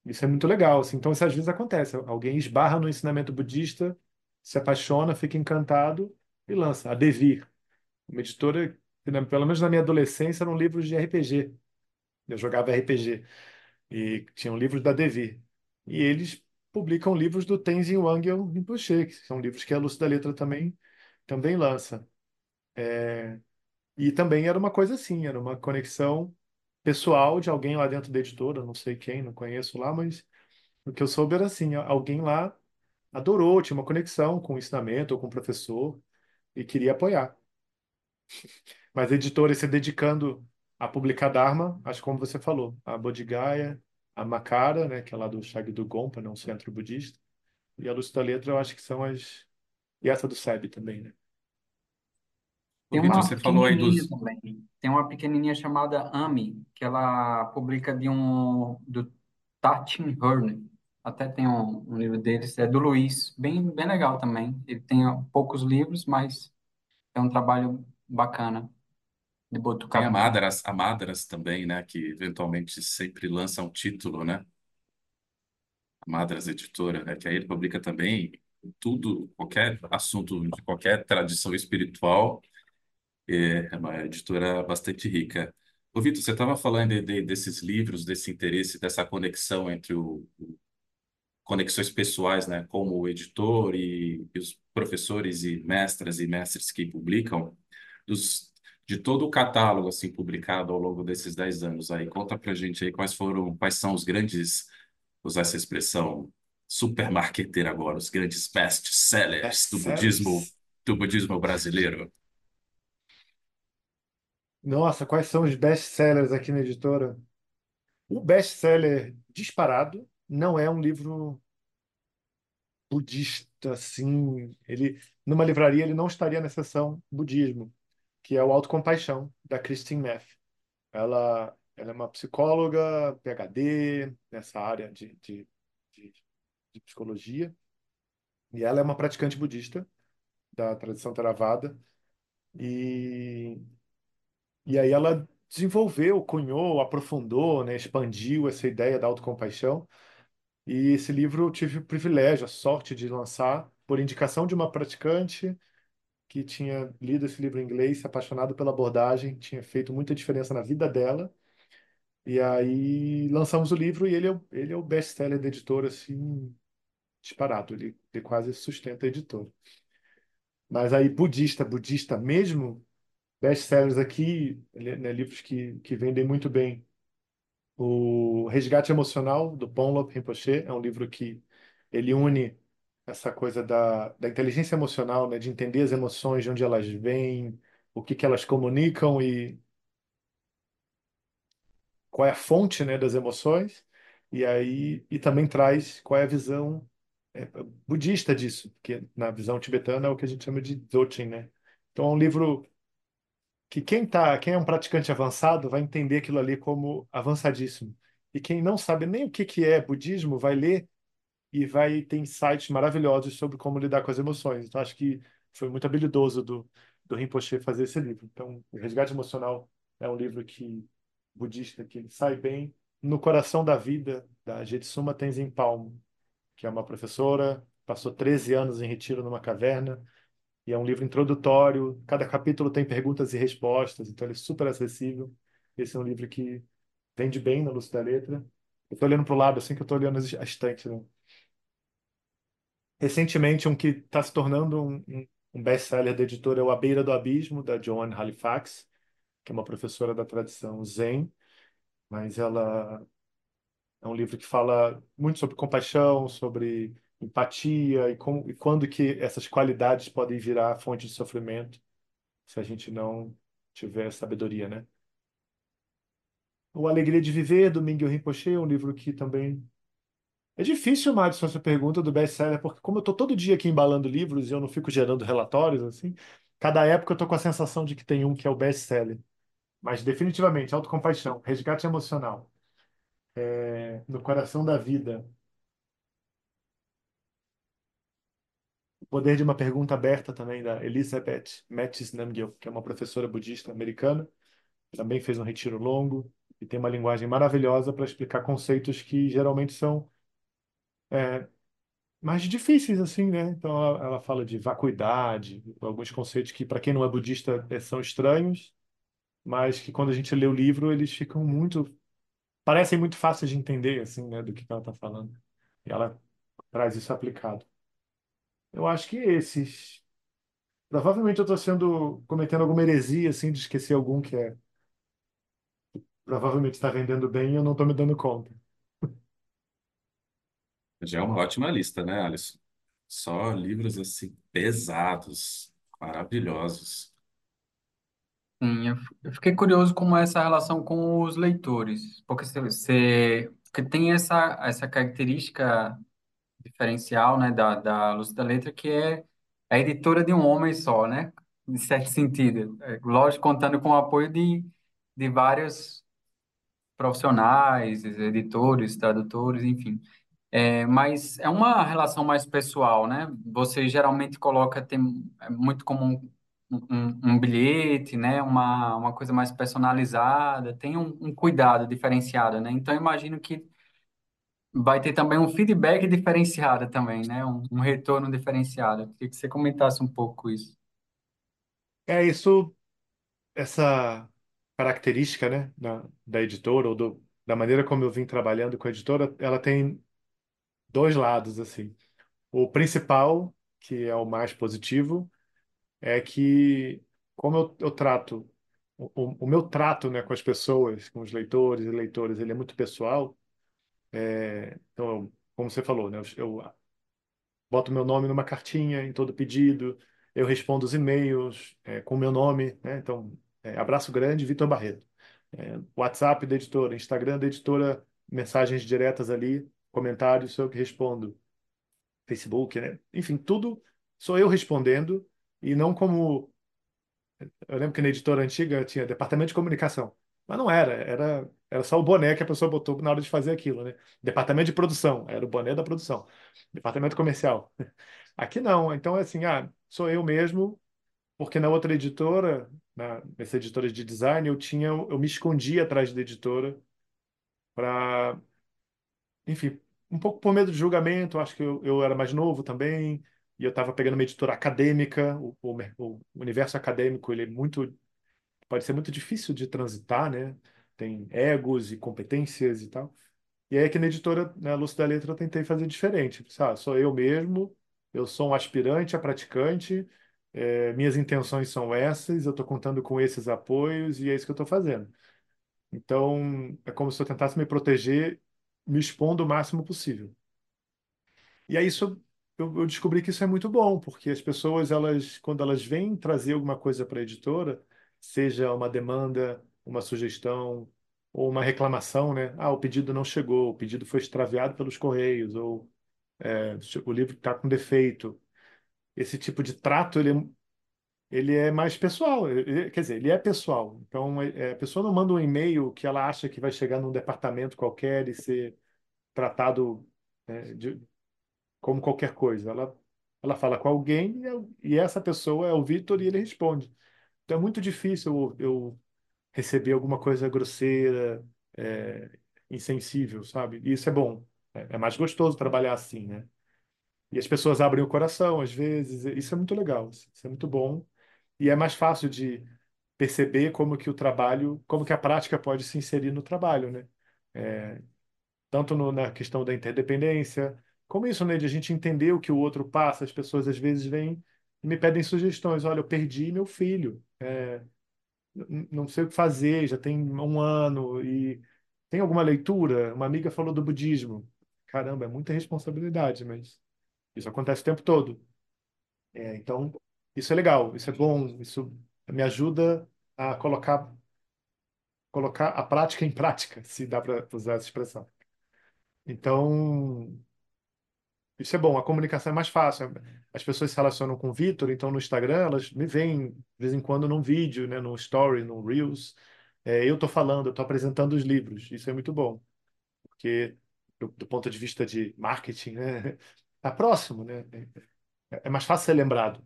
Isso é muito legal, assim. Então, isso às vezes acontece, alguém esbarra no ensinamento budista se apaixona, fica encantado e lança. A Devir, uma editora né, pelo menos na minha adolescência, eram livros de RPG. Eu jogava RPG e tinham livros da Devir. E eles publicam livros do Tenzin Wangyal Rinpoche, que são livros que a Lúcia da Letra também, também lança. É, E também era uma coisa assim, era uma conexão pessoal de alguém lá dentro da editora, não sei quem, não conheço lá, mas o que eu soube era assim, alguém lá adorou, tinha uma conexão com o ensinamento ou com o professor e queria apoiar. Mas editores se dedicando a publicar Dharma, acho como você falou, a Bodhigaya, a Makara, né, que é lá do Shagdu Gompa, né, um centro budista, e a Luz da Letra, eu acho que são as... E essa do SEB também, né? Tem uma você falou aí dos. também. Tem uma pequenininha chamada Ami, que ela publica de um do Tartin Hearn. Até tem um, um livro deles, é do Luiz, bem bem legal também. Ele tem poucos livros, mas é um trabalho bacana de Tem a Botucatu. Madras, a Madras também, né? Que eventualmente sempre lança um título, né? A Madras Editora, né? Que aí ele publica também tudo, qualquer assunto de qualquer tradição espiritual. É é uma editora bastante rica. Ô, Vitor, você estava falando de- de- desses livros, desse interesse, dessa conexão entre o, conexões pessoais, né, como o editor e, e os professores e mestras e mestres que publicam, dos, de todo o catálogo assim publicado ao longo desses 10 anos aí. Conta pra gente aí quais foram, quais são os grandes, usar essa expressão supermarqueteira agora, os grandes best-sellers do budismo, Best-sellers. do budismo brasileiro. Nossa, quais são os best-sellers aqui na editora? O best-seller disparado não é um livro budista, assim. Ele, numa livraria, ele não estaria na seção budismo, que é o Autocompaixão, da Christine Neff. Ela, ela é uma psicóloga, PhD, nessa área de, de, de, de psicologia, e ela é uma praticante budista da tradição Theravada. E, e aí ela desenvolveu, cunhou, aprofundou, né, expandiu essa ideia da autocompaixão. E esse livro eu tive o privilégio, a sorte de lançar por indicação de uma praticante que tinha lido esse livro em inglês, se apaixonado pela abordagem, tinha feito muita diferença na vida dela. E aí lançamos o livro e ele é, ele é o best-seller da editora, assim, disparado. Ele, ele quase sustenta a editora. Mas aí, budista, budista mesmo, best-sellers aqui, né, livros que, que vendem muito bem. O Resgate Emocional, do Ponlop Rinpoche, é um livro que ele une essa coisa da, da inteligência emocional, né, de entender as emoções, de onde elas vêm, o que que elas comunicam e qual é a fonte, né, das emoções, e aí e também traz qual é a visão é, budista disso, que na visão tibetana é o que a gente chama de Dzogchen, né? Então é um livro que quem tá, quem é um praticante avançado vai entender aquilo ali como avançadíssimo. E quem não sabe nem o que que é budismo vai ler e vai ter insights maravilhosos sobre como lidar com as emoções. Então acho que foi muito habilidoso do do Rinpoche fazer esse livro. Então, o Resgate Emocional é um livro que budista que sai bem no coração da vida da Jetsuma Tenzin Palmo, que é uma professora, passou 13 anos em retiro numa caverna e é um livro introdutório. Cada capítulo tem perguntas e respostas, então ele é super acessível. Esse é um livro que vende bem na luz da letra. Eu estou olhando para o lado assim que eu estou olhando a estante. Né? Recentemente, um que está se tornando um, um, best-seller da editora é o A Beira do Abismo, da Joan Halifax, que é uma professora da tradição Zen, mas ela é um livro que fala muito sobre compaixão, sobre empatia e, e quando que essas qualidades podem virar fonte de sofrimento se a gente não tiver sabedoria, né? O Alegria de Viver, do Miguel Rinpoche, é um livro que também... É difícil, Madison, essa pergunta do best-seller, porque como eu estou todo dia aqui embalando livros e eu não fico gerando relatórios, assim, cada época eu estou com a sensação de que tem um que é o best-seller. Mas definitivamente, Autocompaixão, Resgate Emocional, é, No Coração da Vida, Poder de uma Pergunta Aberta também, da Elizabeth Metis Namgyel, que é uma professora budista americana, também fez um retiro longo e tem uma linguagem maravilhosa para explicar conceitos que geralmente são é, mais difíceis, assim, né? Então, ela, ela fala de vacuidade, alguns conceitos que, para quem não é budista, eh, são estranhos, mas que quando a gente lê o livro, eles ficam muito, parecem muito fáceis de entender, assim, né, do que ela está falando. E ela traz isso aplicado. Eu acho que esses. Provavelmente eu estou sendo, cometendo alguma heresia, assim, de esquecer algum que é, provavelmente está vendendo bem e eu não estou me dando conta. Já é uma ótima lista, né, Alisson? Só livros assim pesados, maravilhosos. Sim, eu eu fiquei curioso como é essa relação com os leitores, porque você, você- porque tem essa, essa característica diferencial, né, da, da Luz da Letra, que é a editora de um homem só, né, de certo sentido. É, lógico, contando com o apoio de, de vários profissionais, editores, tradutores, enfim. É, mas é uma relação mais pessoal, né? Você geralmente coloca, tem é muito como um, um, um bilhete, né? Uma, uma coisa mais personalizada, tem um, um cuidado diferenciado, né? Então, imagino que vai ter também um feedback diferenciado também, né? Um, um retorno diferenciado. Eu queria que você comentasse um pouco isso. É isso, essa característica, né, da, da editora ou do, da maneira como eu vim trabalhando com a editora, ela tem dois lados, assim. O principal, que é o mais positivo, é que como eu, eu trato o, o meu trato, né, com as pessoas, com os leitores e leitoras, ele é muito pessoal. É, então, como você falou, né, eu, eu boto meu nome numa cartinha em todo pedido, eu respondo os e-mails é, com meu nome, né? Então, é, abraço grande, Vitor Barreto. É, WhatsApp da editora, Instagram da editora, mensagens diretas ali, comentários, sou eu que respondo. Facebook, né? Enfim, tudo sou eu respondendo e não como eu lembro que na editora antiga tinha departamento de comunicação, mas não era, era era só o boné que a pessoa botou na hora de fazer aquilo, né? Departamento de produção, era o boné da produção. Departamento comercial. Aqui não, então é assim, ah, sou eu mesmo, porque na outra editora, na, nessa editora de design, eu tinha, eu me escondia atrás da editora para enfim, um pouco por medo de julgamento, acho que eu, eu era mais novo também, e eu estava pegando uma editora acadêmica, o, o, o universo acadêmico, ele é muito, pode ser muito difícil de transitar, né? Tem egos e competências e tal. E aí aqui na editora, na Luz da Letra, eu tentei fazer diferente. Sabe? Sou eu mesmo, eu sou um aspirante a praticante, eh, minhas intenções são essas, eu estou contando com esses apoios e é isso que eu estou fazendo. Então, é como se eu tentasse me proteger, me expondo o máximo possível. E aí isso eu, eu descobri que isso é muito bom, porque as pessoas, elas, quando elas vêm trazer alguma coisa para a editora, seja uma demanda, uma sugestão ou uma reclamação, né? Ah, o pedido não chegou, o pedido foi extraviado pelos correios, ou é, o livro está com defeito. Esse tipo de trato, ele, é- ele é mais pessoal, quer dizer, ele é pessoal. Então, é, é, a pessoa não manda um e-mail que ela acha que vai chegar num departamento qualquer e ser tratado né, de, como qualquer coisa. Ela, ela fala com alguém e, eu- e essa pessoa é o Vitor e ele responde. Então é muito difícil eu, eu receber alguma coisa grosseira, é, insensível, sabe? E isso é bom. É, é mais gostoso trabalhar assim, né? E as pessoas abrem o coração às vezes. Isso é muito legal. Isso é muito bom. E é mais fácil de perceber como que o trabalho, como que a prática pode se inserir no trabalho, né? É, tanto no- na questão da interdependência, como isso, né, de a gente entender o que o outro passa. As pessoas às vezes vêm e me pedem sugestões. Olha, eu perdi meu filho, é, não sei o que fazer, já tem um ano e tem alguma leitura? Uma amiga falou do budismo. Caramba, é muita responsabilidade, mas isso acontece o tempo todo. É, então, isso é legal, isso é bom, isso me ajuda a colocar colocar a prática em prática, se dá para usar essa expressão. Então, Isso é bom, a comunicação é mais fácil. As pessoas se relacionam com o Vitor, então no Instagram elas me veem de vez em quando num vídeo, né, num story, num Reels. É, eu estou falando, eu estou apresentando os livros. Isso é muito bom, porque do, do ponto de vista de marketing, né, tá próximo, né? É, é mais fácil ser lembrado.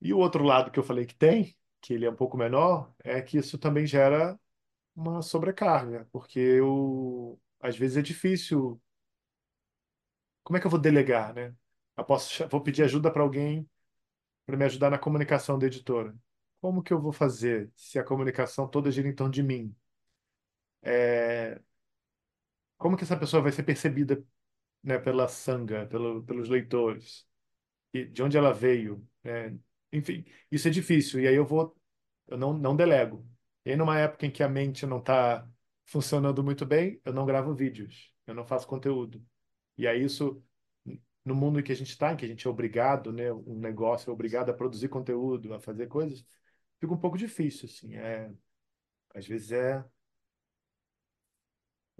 E o outro lado que eu falei que tem, que ele é um pouco menor, é que isso também gera uma sobrecarga, porque eu, às vezes é difícil como é que eu vou delegar, né? Eu posso, vou pedir ajuda para alguém para me ajudar na comunicação da editora. Como que eu vou fazer se a comunicação toda gira em torno de mim? É, como que essa pessoa vai ser percebida, né, pela sanga, pelo, pelos leitores? E de onde ela veio? né? Enfim, isso é difícil. E aí eu vou, eu não, não delego. E aí numa época em que a mente não está funcionando muito bem, eu não gravo vídeos, eu não faço conteúdo. E aí isso, no mundo em que a gente está, em que a gente é obrigado, né, um negócio é obrigado a produzir conteúdo, a fazer coisas, fica um pouco difícil, assim. É, às vezes é,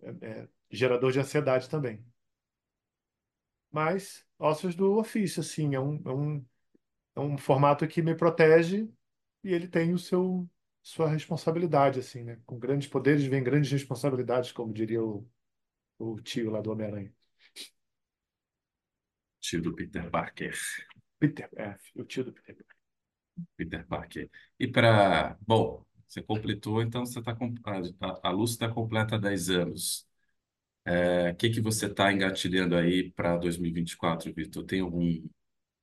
é, é gerador de ansiedade também. Mas ossos do ofício, assim, é um, é um, é um formato que me protege e ele tem o seu sua responsabilidade, assim, né? Com grandes poderes vem grandes responsabilidades, como diria o, o tio lá do Homem-Aranha. Tio do Peter Parker. Peter, é, o tio do Peter. Peter Parker. E para, bom, você completou, então você está a, a Lúcia está completa há 10 anos. É, O que que você está engatilhando aí para 2024, Vitor? Tem algum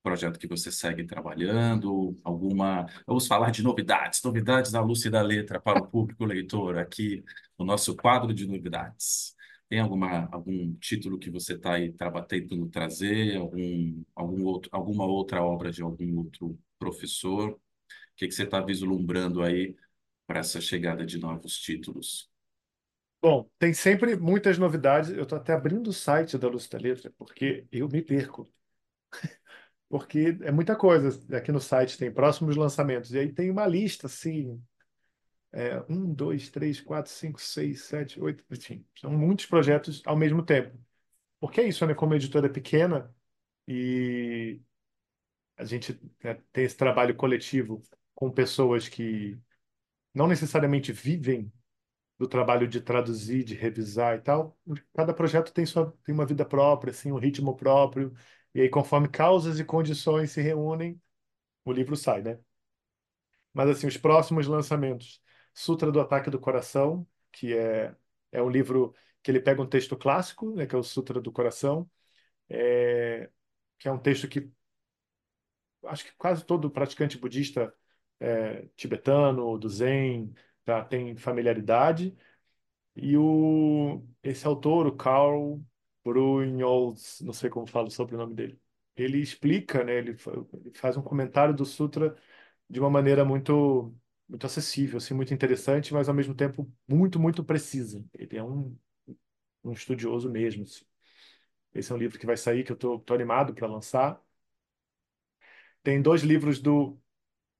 projeto que você segue trabalhando? Alguma. Vamos falar de novidades, novidades da Lúcia e da Letra para o público leitor, aqui no nosso quadro de novidades. Tem alguma, algum título que você está aí traba- tentando trazer? Algum, algum outro, alguma outra obra de algum outro professor? O que que você está vislumbrando aí para essa chegada de novos títulos? Bom, tem sempre muitas novidades. Eu estou até abrindo o site da Lúcia da Letra, porque eu me perco. Porque é muita coisa. Aqui no site tem próximos lançamentos. E aí tem uma lista, assim, é, um, dois, três, quatro, cinco, seis, sete, oito, enfim, são muitos projetos ao mesmo tempo. Porque é isso, né? Como a editora é pequena e a gente, né, tem esse trabalho coletivo com pessoas que não necessariamente vivem do trabalho de traduzir, de revisar e tal. Cada projeto tem sua, tem uma vida própria, assim, um ritmo próprio. E aí, conforme causas e condições se reúnem, o livro sai, né? Mas assim, os próximos lançamentos, Sutra do Ataque do Coração, que é é um livro que ele pega um texto clássico, né, que é o Sutra do Coração, é, que é um texto que acho que quase todo praticante budista é, tibetano, do Zen, tá, tem familiaridade. E o, esse autor, o Carl Brunholz, não sei como falo sobre o sobrenome dele, ele explica, né, ele, ele faz um comentário do Sutra de uma maneira muito muito acessível, assim, muito interessante, mas ao mesmo tempo muito, muito precisa. Ele é um, um estudioso mesmo. assim. Esse é um livro que vai sair, que eu tô animado para lançar. Tem dois livros do,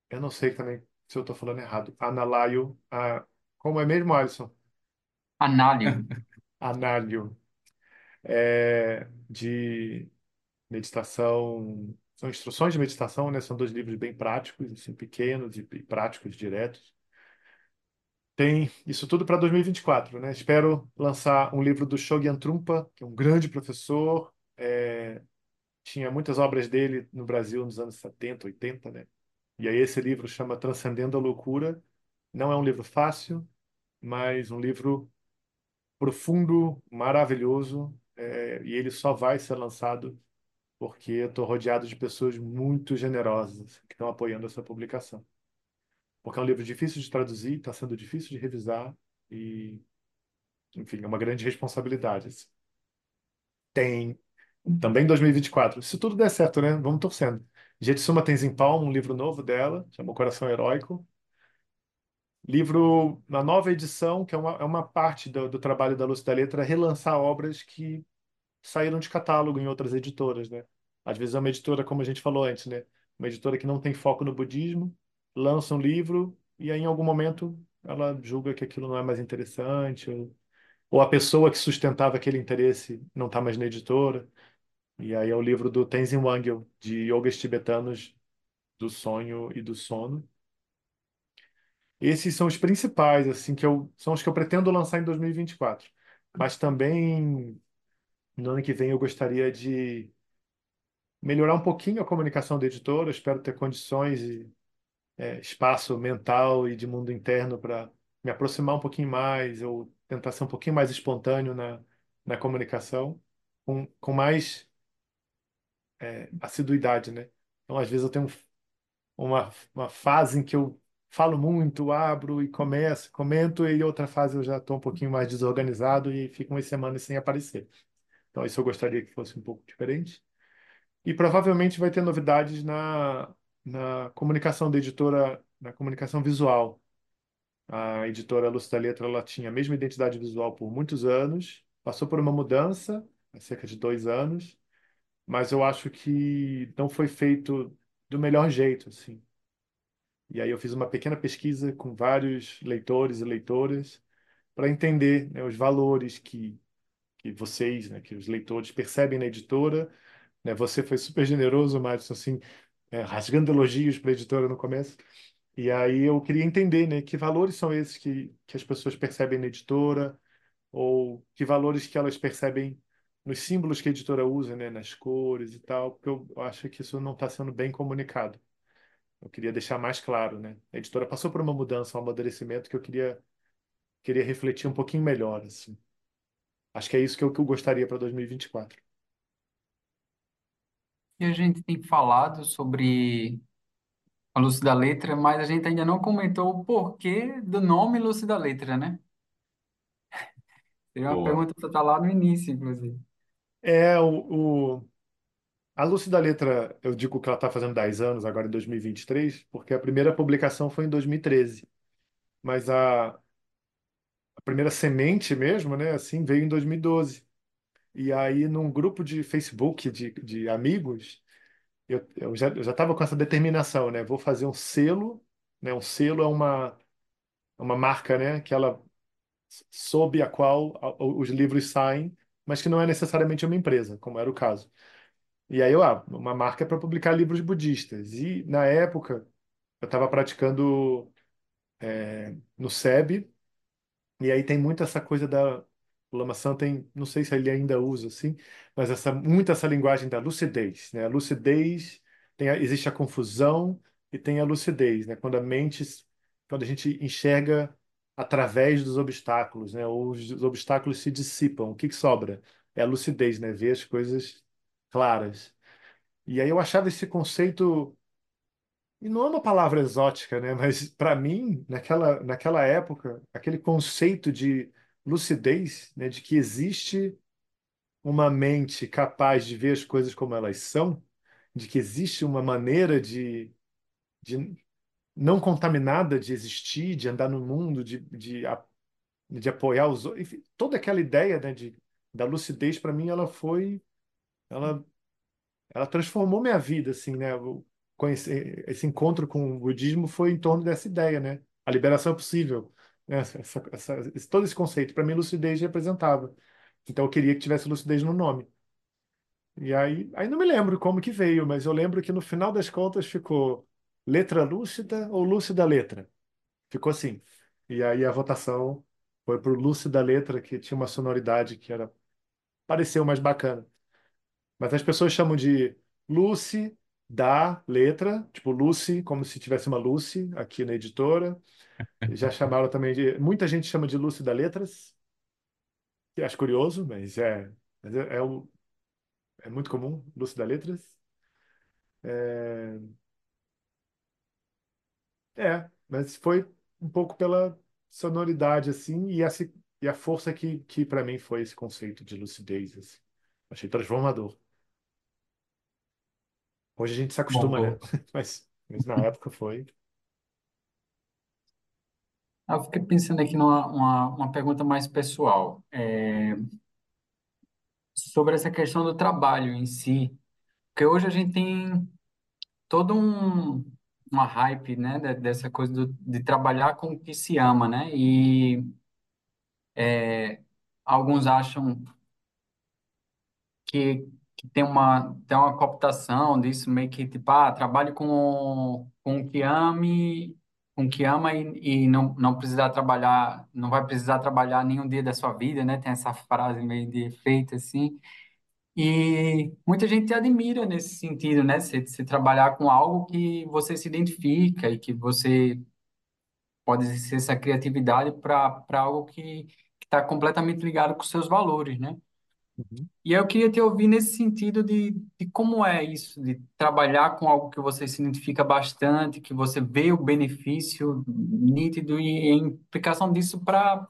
eu não sei também se eu estou falando errado, Analayo, a, como é mesmo, Alisson? Análio. Análio, é, de meditação, são instruções de meditação, né? São dois livros bem práticos, assim, pequenos e, práticos, diretos. Tem isso tudo para 2024, né? Espero lançar um livro do Shogyan Trungpa, que é um grande professor, é, tinha muitas obras dele no Brasil nos anos 70, 80, né? E aí esse livro chama Transcendendo a Loucura. Não é um livro fácil, mas um livro profundo, maravilhoso, é, e ele só vai ser lançado porque eu estou rodeado de pessoas muito generosas que estão apoiando essa publicação. Porque é um livro difícil de traduzir, está sendo difícil de revisar e, enfim, é uma grande responsabilidade. assim. Tem também 2024. Se tudo der certo, né? Vamos torcendo. Jetsuma Tenzin Palm, um livro novo dela, chama O Coração Heróico. Livro na nova edição, que é uma, é uma parte do, do trabalho da Lúcia da Letra, é relançar obras que saíram de catálogo em outras editoras, né? Às vezes é uma editora, como a gente falou antes, né? Uma editora que não tem foco no budismo, lança um livro e aí em algum momento ela julga que aquilo não é mais interessante, ou, ou a pessoa que sustentava aquele interesse não está mais na editora. E aí é o livro do Tenzin Wangyal, de yogas tibetanos do sonho e do sono. Esses são os principais, assim, que eu, são os que eu pretendo lançar em 2024. Mas também no ano que vem eu gostaria de melhorar um pouquinho a comunicação da editora. Eu espero ter condições e é, espaço mental e de mundo interno para me aproximar um pouquinho mais, ou tentar ser um pouquinho mais espontâneo na, na comunicação, com, com mais é, assiduidade, né? Então, às vezes eu tenho uma, uma fase em que eu falo muito, abro e começo, comento, e outra fase eu já estou um pouquinho mais desorganizado e fico umas semanas sem aparecer. Então, isso eu gostaria que fosse um pouco diferente. E provavelmente vai ter novidades na, na comunicação da editora, na comunicação visual. A editora Luz da Letra ela tinha a mesma identidade visual por muitos anos, passou por uma mudança, há cerca de dois anos, mas eu acho que não foi feito do melhor jeito, assim. E aí eu fiz uma pequena pesquisa com vários leitores e leitoras para entender, né, os valores que, que vocês, né, que os leitores percebem na editora. Né? Você foi super generoso, Madison, assim, é, rasgando elogios para a editora no começo. E aí eu queria entender, né, que valores são esses que, que as pessoas percebem na editora, ou que valores que elas percebem nos símbolos que a editora usa, né, nas cores e tal, porque eu acho que isso não está sendo bem comunicado. Eu queria deixar mais claro, né? A editora passou por uma mudança, um amadurecimento que eu queria queria refletir um pouquinho melhor, assim. Acho que é isso que eu, que eu gostaria para 2024. E a gente tem falado sobre a Lúcia da Letra, mas a gente ainda não comentou o porquê do nome Lúcia da Letra, né? Seria uma Boa. pergunta que está lá no início, inclusive. É, o, o, a Lúcia da Letra, eu digo que ela está fazendo 10 anos agora em 2023, porque a primeira publicação foi em 2013. Mas a, a primeira semente mesmo, né, assim, veio em 2012. E aí, num grupo de Facebook de, de amigos, eu, eu já estava com essa determinação, né? Vou fazer um selo, né? Um selo é uma, é uma marca, né? Que ela sob a qual os livros saem, mas que não é necessariamente uma empresa, como era o caso. E aí, eu, ah, uma marca para publicar livros budistas. E na época, eu estava praticando é, no SEB, e aí tem muito essa coisa da. O Lama Sam tem, não sei se ele ainda usa assim, mas essa, muito essa linguagem da lucidez, né? A lucidez, tem a- existe a confusão e tem a lucidez, né? Quando a mente, quando a gente enxerga através dos obstáculos, né? Ou os, os obstáculos se dissipam, o que que sobra? É a lucidez, né? Ver as coisas claras. E aí eu achava esse conceito e não é uma palavra exótica, né? Mas para mim, naquela, naquela época, aquele conceito de lucidez, né? De que existe uma mente capaz de ver as coisas como elas são, de que existe uma maneira de, de não contaminada de existir, de andar no mundo, de, de, de apoiar os outros. Enfim, toda aquela ideia, né? De, da lucidez, para mim, ela foi. Ela ela transformou minha vida, assim, né? Eu conheci, esse encontro com o budismo foi em torno dessa ideia, né? A liberação é possível, né? Essa, essa, esse- todo esse conceito, para mim, lucidez representava. Então, eu queria que tivesse lucidez no nome. E aí, aí não me lembro como que veio, mas eu lembro que no final das contas ficou letra lúcida ou lúcida letra. Ficou assim. E aí a votação foi pro lúcida letra, que tinha uma sonoridade que era pareceu mais bacana. Mas as pessoas chamam de Lucy da letra, tipo Lucy, como se tivesse uma Lucy aqui na editora. Já chamaram também de. Muita gente chama de Lucy da Letras, que acho curioso, mas é, é, é, o- é muito comum, Lucy da Letras. É, é, mas foi um pouco pela sonoridade, assim, e, essa, e a força que, que para mim foi esse conceito de lucidez. assim. Achei transformador. Hoje a gente se acostuma, né? Mas, mas na época foi. Eu fiquei pensando aqui numa uma, uma pergunta mais pessoal, é, sobre essa questão do trabalho em si. Porque hoje a gente tem todo um, uma hype, né, de- dessa coisa do, de trabalhar com o que se ama, né? E é, alguns acham que, tem uma, tem uma cooptação disso, meio que tipo, ah, trabalhe com, com o que ame, com o que ama e, e não, não precisar trabalhar, não vai precisar trabalhar nenhum dia da sua vida, né? Tem essa frase meio de efeito, assim. E muita gente admira nesse sentido, né? Se, trabalhar com algo que você se identifica e que você pode exercer essa criatividade para para algo que está completamente ligado com seus valores, né? Uhum. E eu queria te ouvir nesse sentido de, de como é isso, de trabalhar com algo que você se identifica bastante, que você vê o benefício nítido e a implicação disso para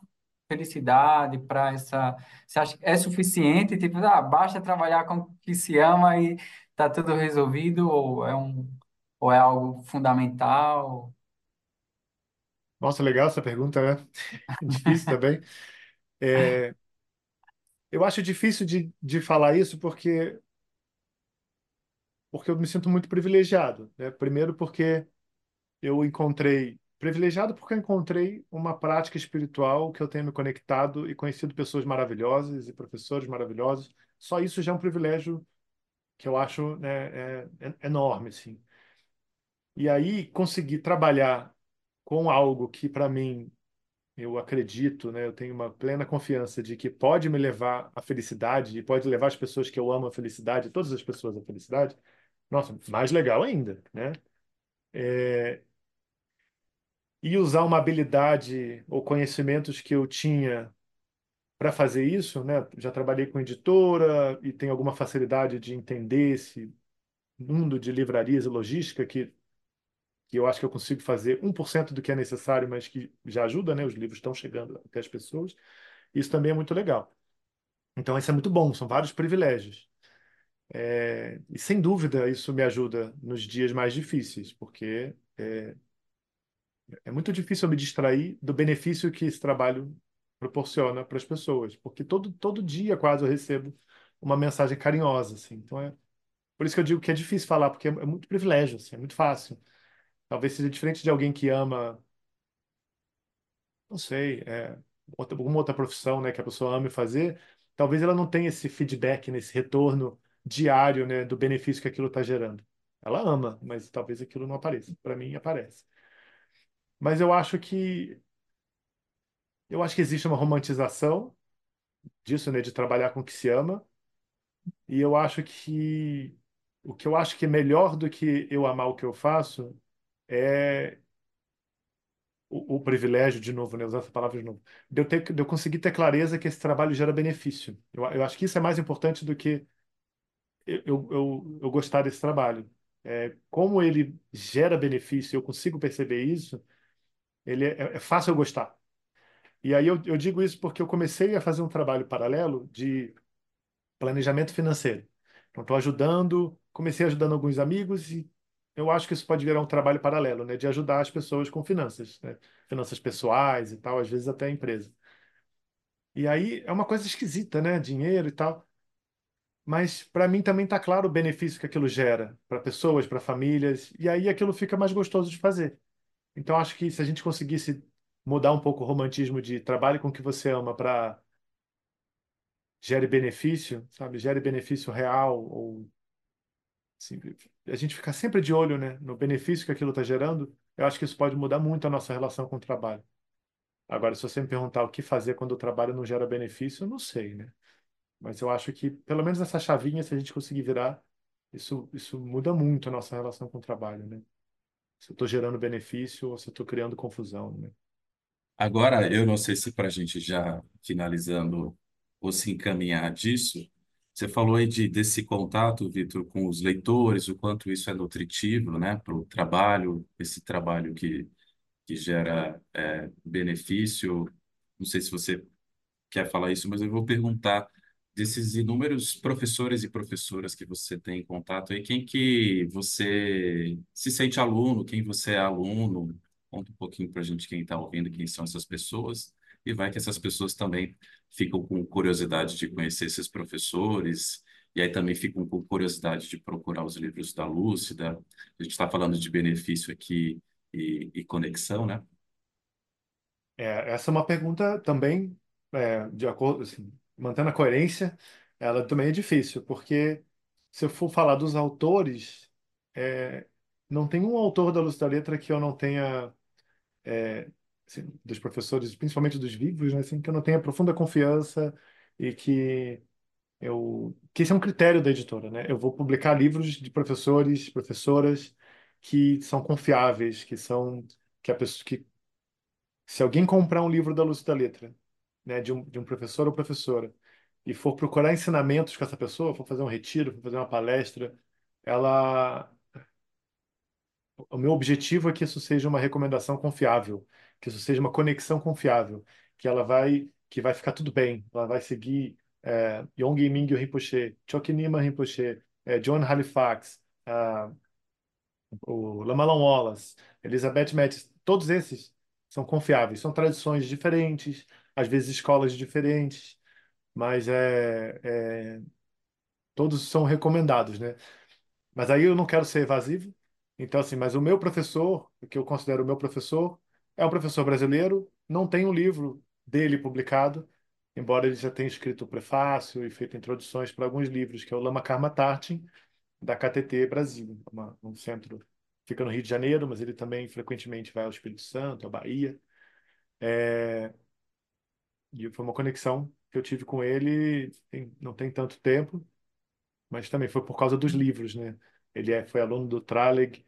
felicidade, para essa. Você acha que é suficiente? Tipo, ah, basta trabalhar com o que se ama e tá tudo resolvido? Ou é um, ou é algo fundamental? Nossa, legal essa pergunta, né? Difícil também. É, eu acho difícil de, de falar isso porque, porque eu me sinto muito privilegiado, né? Primeiro porque eu encontrei, privilegiado porque eu encontrei uma prática espiritual que eu tenho me conectado e conhecido pessoas maravilhosas e professores maravilhosos. Só isso já é um privilégio que eu acho, né, é, é enorme, assim. E aí conseguir trabalhar com algo que para mim eu acredito, né, eu tenho uma plena confiança de que pode me levar à felicidade e pode levar as pessoas que eu amo à felicidade, todas as pessoas à felicidade. Nossa, mais legal ainda, né? É, e usar uma habilidade ou conhecimentos que eu tinha para fazer isso, né? Já trabalhei com editora e tenho alguma facilidade de entender esse mundo de livrarias e logística que, que eu acho que eu consigo fazer um por cento do que é necessário, mas que já ajuda, né? Os livros estão chegando até as pessoas. Isso também é muito legal. Então, isso é muito bom, são vários privilégios. É, e sem dúvida isso me ajuda nos dias mais difíceis, porque é, é muito difícil eu me distrair do benefício que esse trabalho proporciona para as pessoas, porque todo, todo dia quase eu recebo uma mensagem carinhosa, assim. Então é por isso que eu digo que é difícil falar, porque é, é muito privilégio, assim, é muito fácil. Talvez seja diferente de alguém que ama, não sei, é, outra, alguma outra profissão, né, que a pessoa ame fazer, talvez ela não tenha esse feedback, nesse retorno diário, né, do benefício que aquilo está gerando. Ela ama, mas talvez aquilo não apareça. Para mim, aparece. Mas eu acho que eu acho que existe uma romantização disso, né, de trabalhar com o que se ama. E eu acho que o que eu acho que é melhor do que eu amar o que eu faço é o, o privilégio, de novo, né, usar essa palavra de novo, de eu, ter, de eu conseguir ter clareza que esse trabalho gera benefício. Eu, eu acho que isso é mais importante do que eu, eu, eu, gostar desse trabalho. É, como ele gera benefício, eu consigo perceber isso, ele é, é fácil eu gostar. E aí eu, eu digo isso porque eu comecei a fazer um trabalho paralelo de planejamento financeiro. Então, estou ajudando, comecei ajudando alguns amigos e eu acho que isso pode virar um trabalho paralelo, né, de ajudar as pessoas com finanças, né, finanças pessoais e tal, às vezes até a empresa. E aí é uma coisa esquisita, né, dinheiro e tal. Mas para mim também está claro o benefício que aquilo gera para pessoas, para famílias, e aí aquilo fica mais gostoso de fazer. Então acho que se a gente conseguisse mudar um pouco o romantismo de trabalho com o que você ama para gere benefício, sabe? Gere benefício real ou assim, a gente ficar sempre de olho, né, no benefício que aquilo está gerando, eu acho que isso pode mudar muito a nossa relação com o trabalho. Agora, se você me perguntar o que fazer quando o trabalho não gera benefício, eu não sei, né? Mas eu acho que, pelo menos essa chavinha, se a gente conseguir virar, isso, isso muda muito a nossa relação com o trabalho, né? Se eu estou gerando benefício ou se eu estou criando confusão, né? Agora, eu não sei se para a gente já finalizando ou se encaminhar disso, você falou aí de, desse contato, Vitor, com os leitores, o quanto isso é nutritivo, né, para o trabalho, esse trabalho que, que gera é, benefício. Não sei se você quer falar isso, mas eu vou perguntar desses inúmeros professores e professoras que você tem em contato aí, quem que você se sente aluno, quem você é aluno, conta um pouquinho para a gente quem está ouvindo, quem são essas pessoas, e vai que essas pessoas também ficam com curiosidade de conhecer esses professores, e aí também ficam com curiosidade de procurar os livros da Lúcida. A gente está falando de benefício aqui e, e conexão, né? É, essa é uma pergunta também, é, de acordo, assim, mantendo a coerência, ela também é difícil, porque se eu for falar dos autores, é, não tem um autor da Luz da Letra que eu não tenha, é, assim, dos professores, principalmente dos vivos, né, assim, que eu não tenha profunda confiança e que eu, que esse é um critério da editora, né? Eu vou publicar livros de professores, professoras que são confiáveis, que são que a pessoa que se alguém comprar um livro da Luz da Letra, né, de um, de um professor ou professora e for procurar ensinamentos com essa pessoa, for fazer um retiro, for fazer uma palestra, ela o meu objetivo é que isso seja uma recomendação confiável, que isso seja uma conexão confiável, que ela vai, que vai ficar tudo bem, ela vai seguir é, Yonggi Mingyo Rinpoche, Chokinima Rinpoche, é, John Halifax, ah, o Lamalon Wallace, Elizabeth Metz, todos esses são confiáveis, são tradições diferentes, às vezes escolas diferentes, mas é, é todos são recomendados, né? Mas aí eu não quero ser evasivo. Então, assim, mas o meu professor, que eu considero o meu professor, é um professor brasileiro, não tem um livro dele publicado, embora ele já tenha escrito o prefácio e feito introduções para alguns livros, que é o Lama Karma Tartin, da KTT Brasil, uma, um centro fica no Rio de Janeiro, mas ele também frequentemente vai ao Espírito Santo, à Bahia. É... E foi uma conexão que eu tive com ele, tem, não tem tanto tempo, mas também foi por causa dos livros, né? Ele é, foi aluno do Traleg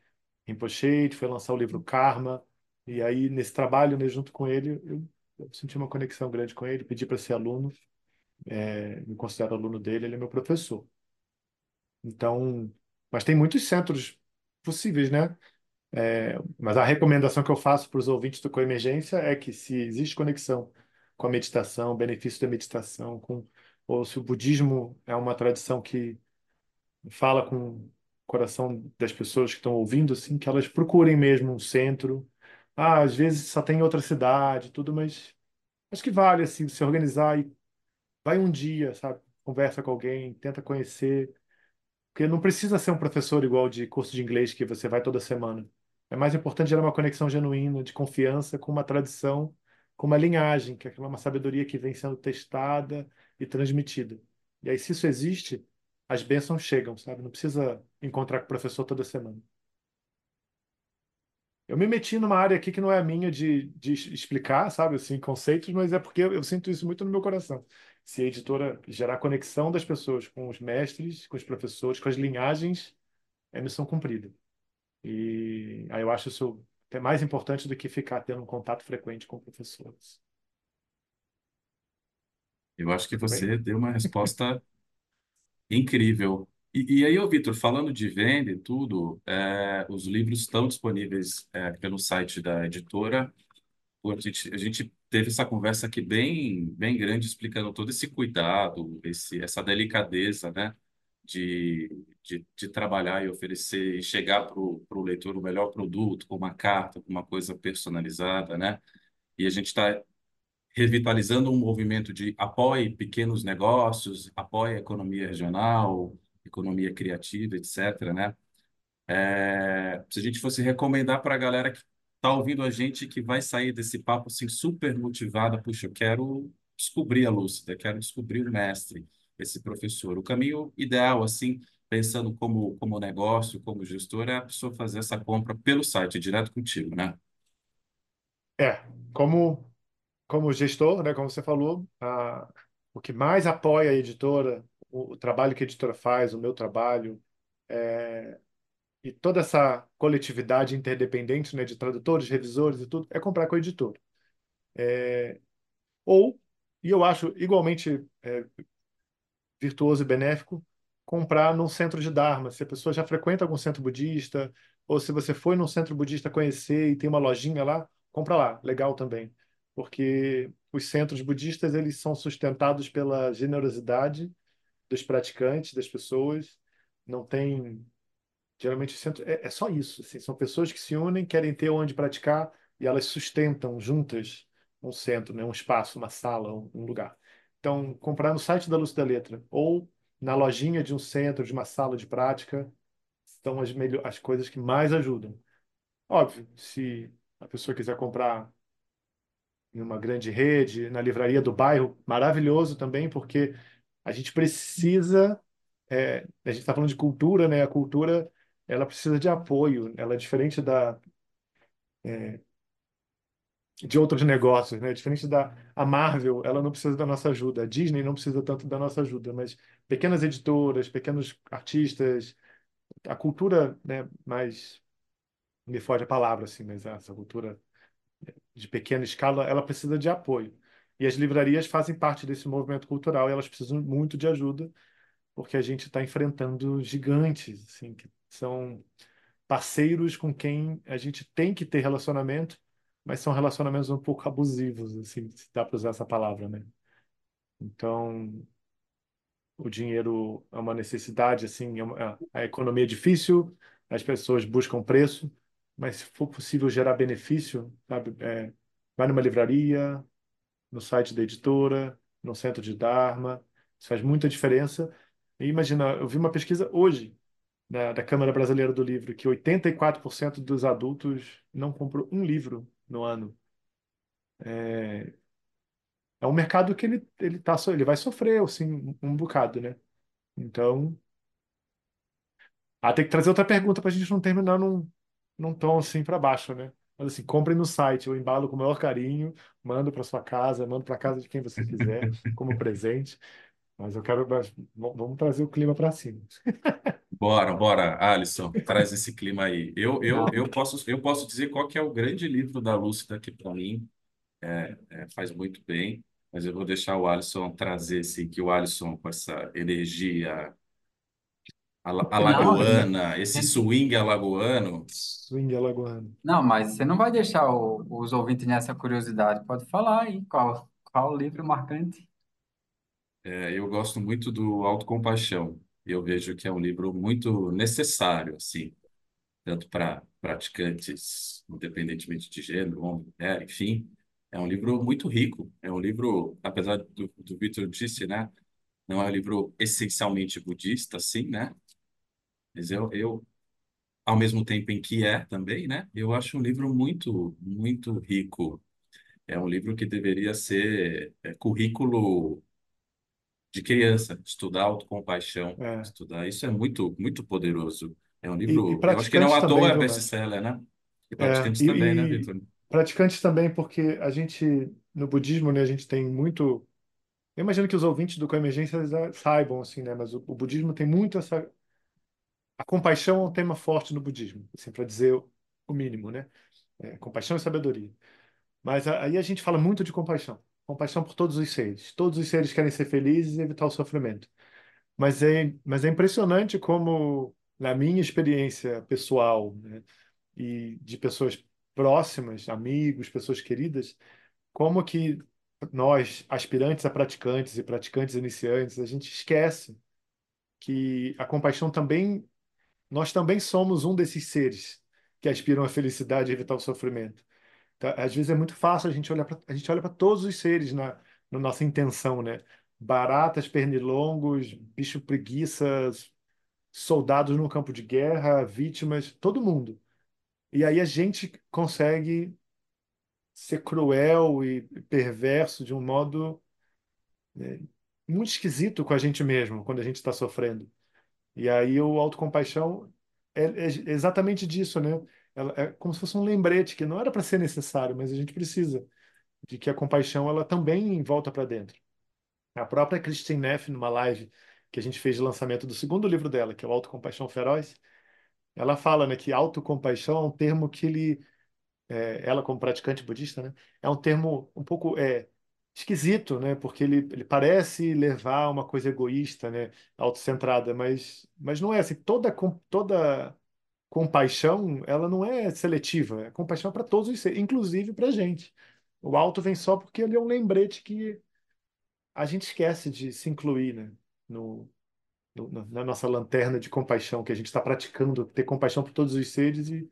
Rinpoche, foi lançar o livro Karma, e aí nesse trabalho, né, junto com ele, eu, eu senti uma conexão grande com ele, pedi para ser aluno, é, me considero aluno dele, ele é meu professor. Então, mas tem muitos centros possíveis, né? É, mas a recomendação que eu faço para os ouvintes do Coemergência é que se existe conexão com a meditação, benefício da meditação, com, ou se o budismo é uma tradição que fala com o coração das pessoas que estão ouvindo, assim, que elas procurem mesmo um centro. Ah, às vezes só tem outra cidade, tudo, mas acho que vale assim se organizar e vai um dia, sabe? Conversa com alguém, tenta conhecer, porque não precisa ser um professor igual de curso de inglês que você vai toda semana. É mais importante gerar uma conexão genuína, de confiança com uma tradição, com uma linhagem, que é uma sabedoria que vem sendo testada e transmitida. E aí, se isso existe, as bênçãos chegam, sabe? Não precisa encontrar com o professor toda semana. Eu me meti numa área aqui que não é a minha de, de explicar, sabe, assim, conceitos, mas é porque eu, eu sinto isso muito no meu coração. Se a editora gerar conexão das pessoas com os mestres, com os professores, com as linhagens, é missão cumprida. E aí eu acho isso até mais importante do que ficar tendo um contato frequente com professores. Eu acho que Tudo bem? você deu uma resposta incrível. E, e aí, Vitor, falando de venda e tudo, é, os livros estão disponíveis é, pelo site da editora. A gente, a gente teve essa conversa aqui bem, bem grande, explicando todo esse cuidado, esse, essa delicadeza, né, de, de, de trabalhar e oferecer e chegar para o leitor o melhor produto, com uma carta, com uma coisa personalizada, né? E a gente está revitalizando um movimento de apoie pequenos negócios, apoie a economia regional, economia criativa, etc., né? É, se a gente fosse recomendar para a galera que está ouvindo a gente que vai sair desse papo assim super motivada, puxa, eu quero descobrir a Lúcida, quero descobrir o mestre, esse professor. O caminho ideal, assim, pensando como, como negócio, como gestor, é a pessoa fazer essa compra pelo site, direto contigo, né? É, como, como gestor, né, como você falou, a, o que mais apoia a editora, o, o trabalho que a editora faz, o meu trabalho, é, e toda essa coletividade interdependente, né, de tradutores, revisores e tudo, é comprar com a editora. Ou, e eu acho igualmente é, virtuoso e benéfico, comprar num centro de Dharma. Se a pessoa já frequenta algum centro budista, ou se você foi num centro budista conhecer e tem uma lojinha lá, compra lá, legal também. Porque os centros budistas, eles são sustentados pela generosidade dos praticantes, das pessoas. Não tem Geralmente o centro é, é só isso. assim, são pessoas que se unem, querem ter onde praticar e elas sustentam juntas um centro, né, um espaço, uma sala, um, lugar. Então, comprar no site da Luz da Letra ou na lojinha de um centro, de uma sala de prática, são as, melhor, as coisas que mais ajudam. Óbvio, se a pessoa quiser comprar em uma grande rede, na livraria do bairro, maravilhoso também, porque a gente precisa. é, a gente está falando de cultura, né? A cultura ela precisa de apoio, ela é diferente da, de outros negócios, né? Diferente da a Marvel, ela não precisa da nossa ajuda, a Disney não precisa tanto da nossa ajuda, mas pequenas editoras, pequenos artistas, a cultura, né, mais me foge a palavra assim, mas essa cultura de pequena escala, ela precisa de apoio. E as livrarias fazem parte desse movimento cultural e elas precisam muito de ajuda, porque a gente está enfrentando gigantes, assim, que são parceiros com quem a gente tem que ter relacionamento, mas são relacionamentos um pouco abusivos, assim, se dá para usar essa palavra, né? Então, o dinheiro é uma necessidade, assim, é uma- a economia é difícil, as pessoas buscam preço, mas se for possível gerar benefício, sabe? É, vai numa livraria, no site da editora, no centro de Dharma, isso faz muita diferença. E imagina, eu vi uma pesquisa hoje da, da Câmara Brasileira do Livro que 84% dos adultos não comprou um livro no ano. É um mercado que ele, ele, tá, ele vai sofrer, assim, um bocado, né? Então, ah, tem que trazer outra pergunta para a gente não terminar num, num tom assim para baixo, né? Mas assim, compre no site, eu embalo com o maior carinho, mando para sua casa, mando para casa de quem você quiser, como presente. Mas eu quero, mas vamos trazer o clima para cima. Bora, bora, Alisson, traz esse clima aí. Eu, eu, eu posso, eu posso dizer qual que é o grande livro da Lúcida que para mim é, é, faz muito bem, mas eu vou deixar o Alisson trazer esse, que o Alisson com essa energia ala- Não, alagoana, esse swing alagoano, Swing alagoano. não, mas você não vai deixar o- os ouvintes nessa curiosidade. Pode falar aí qual, qual o livro marcante. é, eu gosto muito do Autocompaixão. Eu vejo que é um livro muito necessário, assim, tanto para praticantes, independentemente de gênero, homem, mulher, enfim. É um livro muito rico. É um livro, apesar do, do Victor disse, né? Não é um livro essencialmente budista, assim, né? Mas eu, eu, ao mesmo tempo em que é também, né? Eu acho um livro muito, muito rico. É um livro que deveria ser é, currículo de criança, estudar autocompaixão, É. estudar. Isso é muito, muito poderoso. É um E, e livro, eu acho que não praticantes à toa também, é viu, best-seller, né? E É, praticantes também, né, e, e Vitor? praticantes também, porque a gente, no budismo, né, a gente tem muito. Eu imagino que os ouvintes do Coemergência já saibam, assim, né? Mas o, o budismo tem muito essa. A compaixão é um tema forte no budismo, assim, para dizer o mínimo, né? É, compaixão e sabedoria. Mas aí a gente fala muito de compaixão. Compaixão por todos os seres. Todos os seres querem ser felizes e evitar o sofrimento. Mas é, mas é impressionante como, na minha experiência pessoal, né, e de pessoas próximas, amigos, pessoas queridas, como que nós, aspirantes a praticantes e praticantes iniciantes, a gente esquece que a compaixão também, nós também somos um desses seres que aspiram à felicidade e evitar o sofrimento. Então, às vezes é muito fácil a gente olhar a gente olha para todos os seres na, na nossa intenção, né? Baratas, pernilongos, bicho preguiças, soldados no campo de guerra, vítimas, todo mundo. E aí a gente consegue ser cruel e perverso de um modo né, muito esquisito com a gente mesmo quando a gente está sofrendo. E aí o autocompaixão é, é exatamente disso, né? Ela é como se fosse um lembrete que não era para ser necessário, mas a gente precisa de que a compaixão ela também volta para dentro. A própria Christine Neff, numa live que a gente fez de lançamento do segundo livro dela, que é o Autocompaixão Feroz, ela fala, né, que autocompaixão é um termo que ele é, ela como praticante budista, né, é um termo um pouco é, esquisito, né, porque ele, ele parece levar uma coisa egoísta, né, autocentrada, mas, mas não é assim. Toda, toda compaixão, ela não é seletiva, é compaixão para todos os seres, inclusive para a gente. O auto vem só porque ele é um lembrete que a gente esquece de se incluir, né, no, no- na na nossa lanterna de compaixão, que a gente está praticando ter compaixão por todos os seres e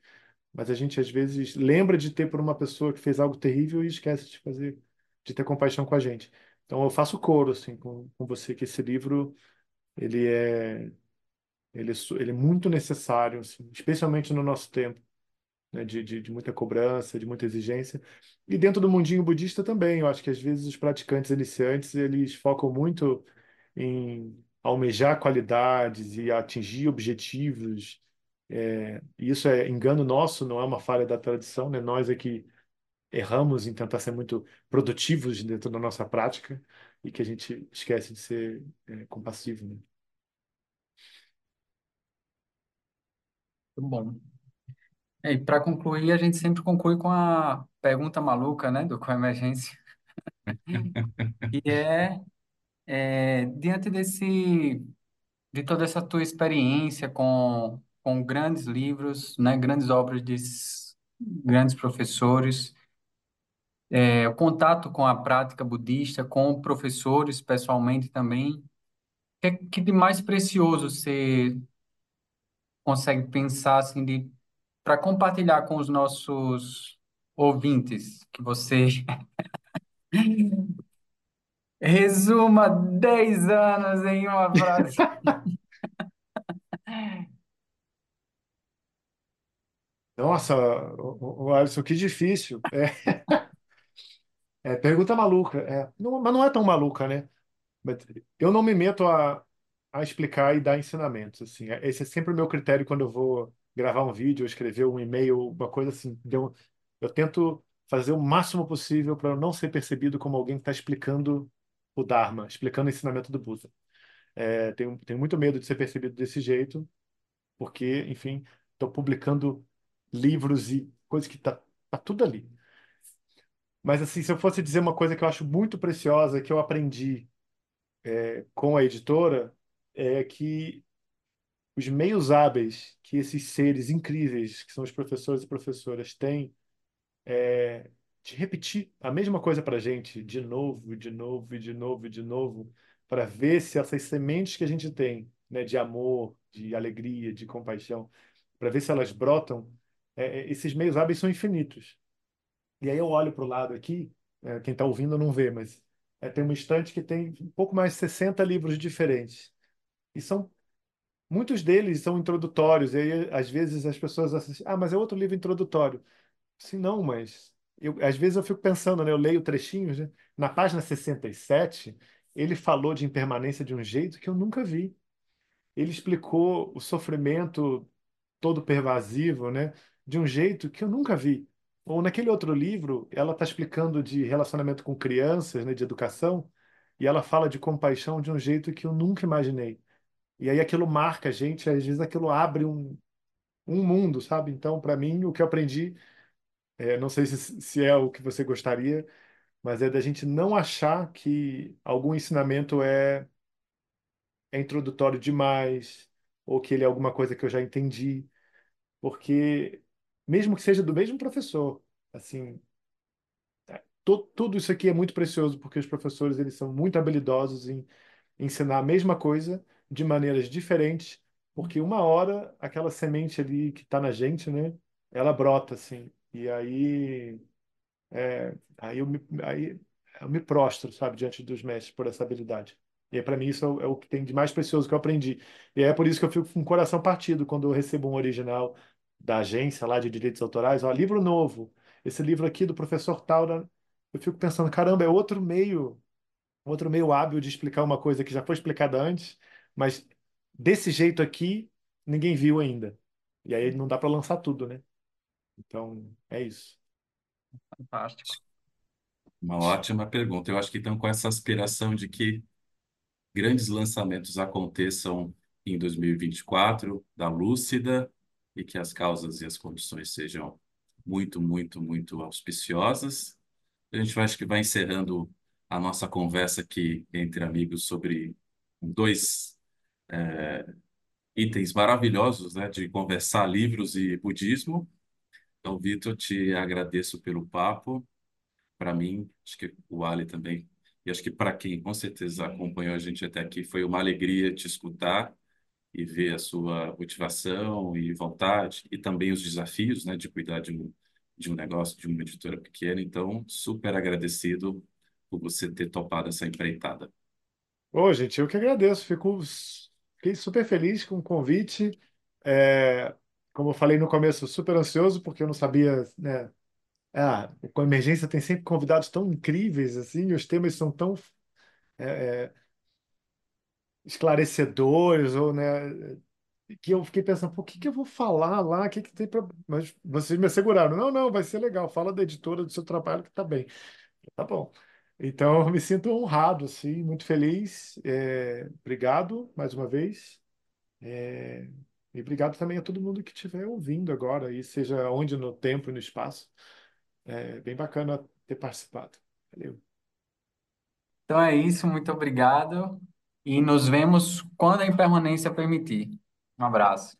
mas a gente às vezes lembra de ter por uma pessoa que fez algo terrível e esquece de fazer, de ter compaixão com a gente. Então eu faço coro assim com, com você que esse livro ele é ele é, ele é muito necessário, assim, especialmente no nosso tempo, né, de, de, de muita cobrança, de muita exigência. E dentro do mundinho budista também, eu acho que às vezes os praticantes iniciantes eles focam muito em almejar qualidades e atingir objetivos é, isso é engano nosso, não é uma falha da tradição, né? Nós é que erramos em tentar ser muito produtivos dentro da nossa prática e que a gente esquece de ser é, compassivo, né? Muito bom. E para concluir, a gente sempre conclui com a pergunta maluca, né, do Coemergência. E é, é diante desse de toda essa tua experiência com, com grandes livros, né, grandes obras de grandes professores, é, o contato com a prática budista, com professores pessoalmente também, o que, é que de mais precioso você consegue pensar assim de para compartilhar com os nossos ouvintes que você resuma 10 anos em uma frase? Nossa, o, o Alisson, que difícil. É, é, pergunta maluca. É, não- mas não é tão maluca, né? Eu não me meto a, a explicar e dar ensinamentos, assim. É- Esse é sempre o meu critério quando eu vou gravar um vídeo, escrever um e-mail, uma coisa assim. Eu, eu tento fazer o máximo possível para não ser percebido como alguém que está explicando o Dharma, explicando o ensinamento do Buda. É, tenho, tenho muito medo de ser percebido desse jeito, porque, enfim, estou publicando livros e coisas que tá, tá tudo ali. Mas, assim, se eu fosse dizer uma coisa que eu acho muito preciosa, que eu aprendi com a editora é que os meios hábeis que esses seres incríveis, que são os professores e professoras, têm é, de repetir a mesma coisa para a gente de novo, de novo, de novo, de novo, para ver se essas sementes que a gente tem, né, de amor, de alegria, de compaixão, para ver se elas brotam, é, é, esses meios hábeis são infinitos. E aí eu olho para o lado aqui, é, quem está ouvindo não vê, mas é, tem uma estante que tem um pouco mais de 60 livros diferentes. E são muitos deles são introdutórios. E aí, às vezes as pessoas assistem, ah, mas é outro livro introdutório. Sim, não, mas eu, às vezes eu fico pensando, né? Eu leio trechinhos, né? Na página 67, ele falou de impermanência de um jeito que eu nunca vi. Ele explicou o sofrimento todo pervasivo, né? De um jeito que eu nunca vi. Ou naquele outro livro, ela está explicando de relacionamento com crianças, né? De educação, e ela fala de compaixão de um jeito que eu nunca imaginei. E aí aquilo marca a gente, às vezes aquilo abre um, um mundo, sabe? Então, para mim, o que eu aprendi, é, não sei se, se é o que você gostaria, mas é da gente não achar que algum ensinamento é, é introdutório demais, ou que ele é alguma coisa que eu já entendi, porque mesmo que seja do mesmo professor, assim, to- tudo isso aqui é muito precioso, porque os professores eles são muito habilidosos em ensinar a mesma coisa de maneiras diferentes, porque uma hora aquela semente ali que está na gente, né, ela brota assim. E aí, é, aí eu me, aí eu me prostro, sabe, diante dos mestres por essa habilidade. E para mim isso é é o que tem de mais precioso que eu aprendi. E é por isso que eu fico com o coração partido quando eu recebo um original da agência lá de direitos autorais, ó, livro novo. Esse livro aqui do professor né? eu fico pensando, caramba, é outro meio outro meio hábil de explicar uma coisa que já foi explicada antes, mas desse jeito aqui ninguém viu ainda. E aí não dá para lançar tudo, né? Então, é isso. Fantástico. Uma ótima pergunta. Eu acho que estão com essa aspiração de que grandes lançamentos aconteçam em 2024, da Lúcida, e que as causas e as condições sejam muito, muito, muito auspiciosas. A gente vai, acho que vai encerrando a nossa conversa aqui entre amigos sobre dois itens maravilhosos, né, de conversar livros e budismo. Então, Vitor, te agradeço pelo papo. Para mim, acho que o Ali também, e acho que para quem com certeza acompanhou a gente até aqui, foi uma alegria te escutar e ver a sua motivação e vontade, e também os desafios, né, de cuidar de um, de um negócio, de uma editora pequena. Então, super agradecido por você ter topado essa empreitada. Ô, gente, eu que agradeço. Fico, fiquei super feliz com o convite. É, como eu falei no começo, super ansioso, porque eu não sabia, né? Ah, com emergência tem sempre convidados tão incríveis, assim, e os temas são tão é, é, esclarecedores, ou, né? que eu fiquei pensando, o que que eu vou falar lá? O que que tem para. Mas vocês me asseguraram, não, não, vai ser legal, fala da editora do seu trabalho que tá bem. Tá bom. Então, eu me sinto honrado, assim, muito feliz. É, obrigado mais uma vez. É, e obrigado também a todo mundo que estiver ouvindo agora, aí, seja onde no tempo e no espaço. É bem bacana ter participado. Valeu. Então é isso, muito obrigado e nos vemos quando a impermanência permitir. Um abraço.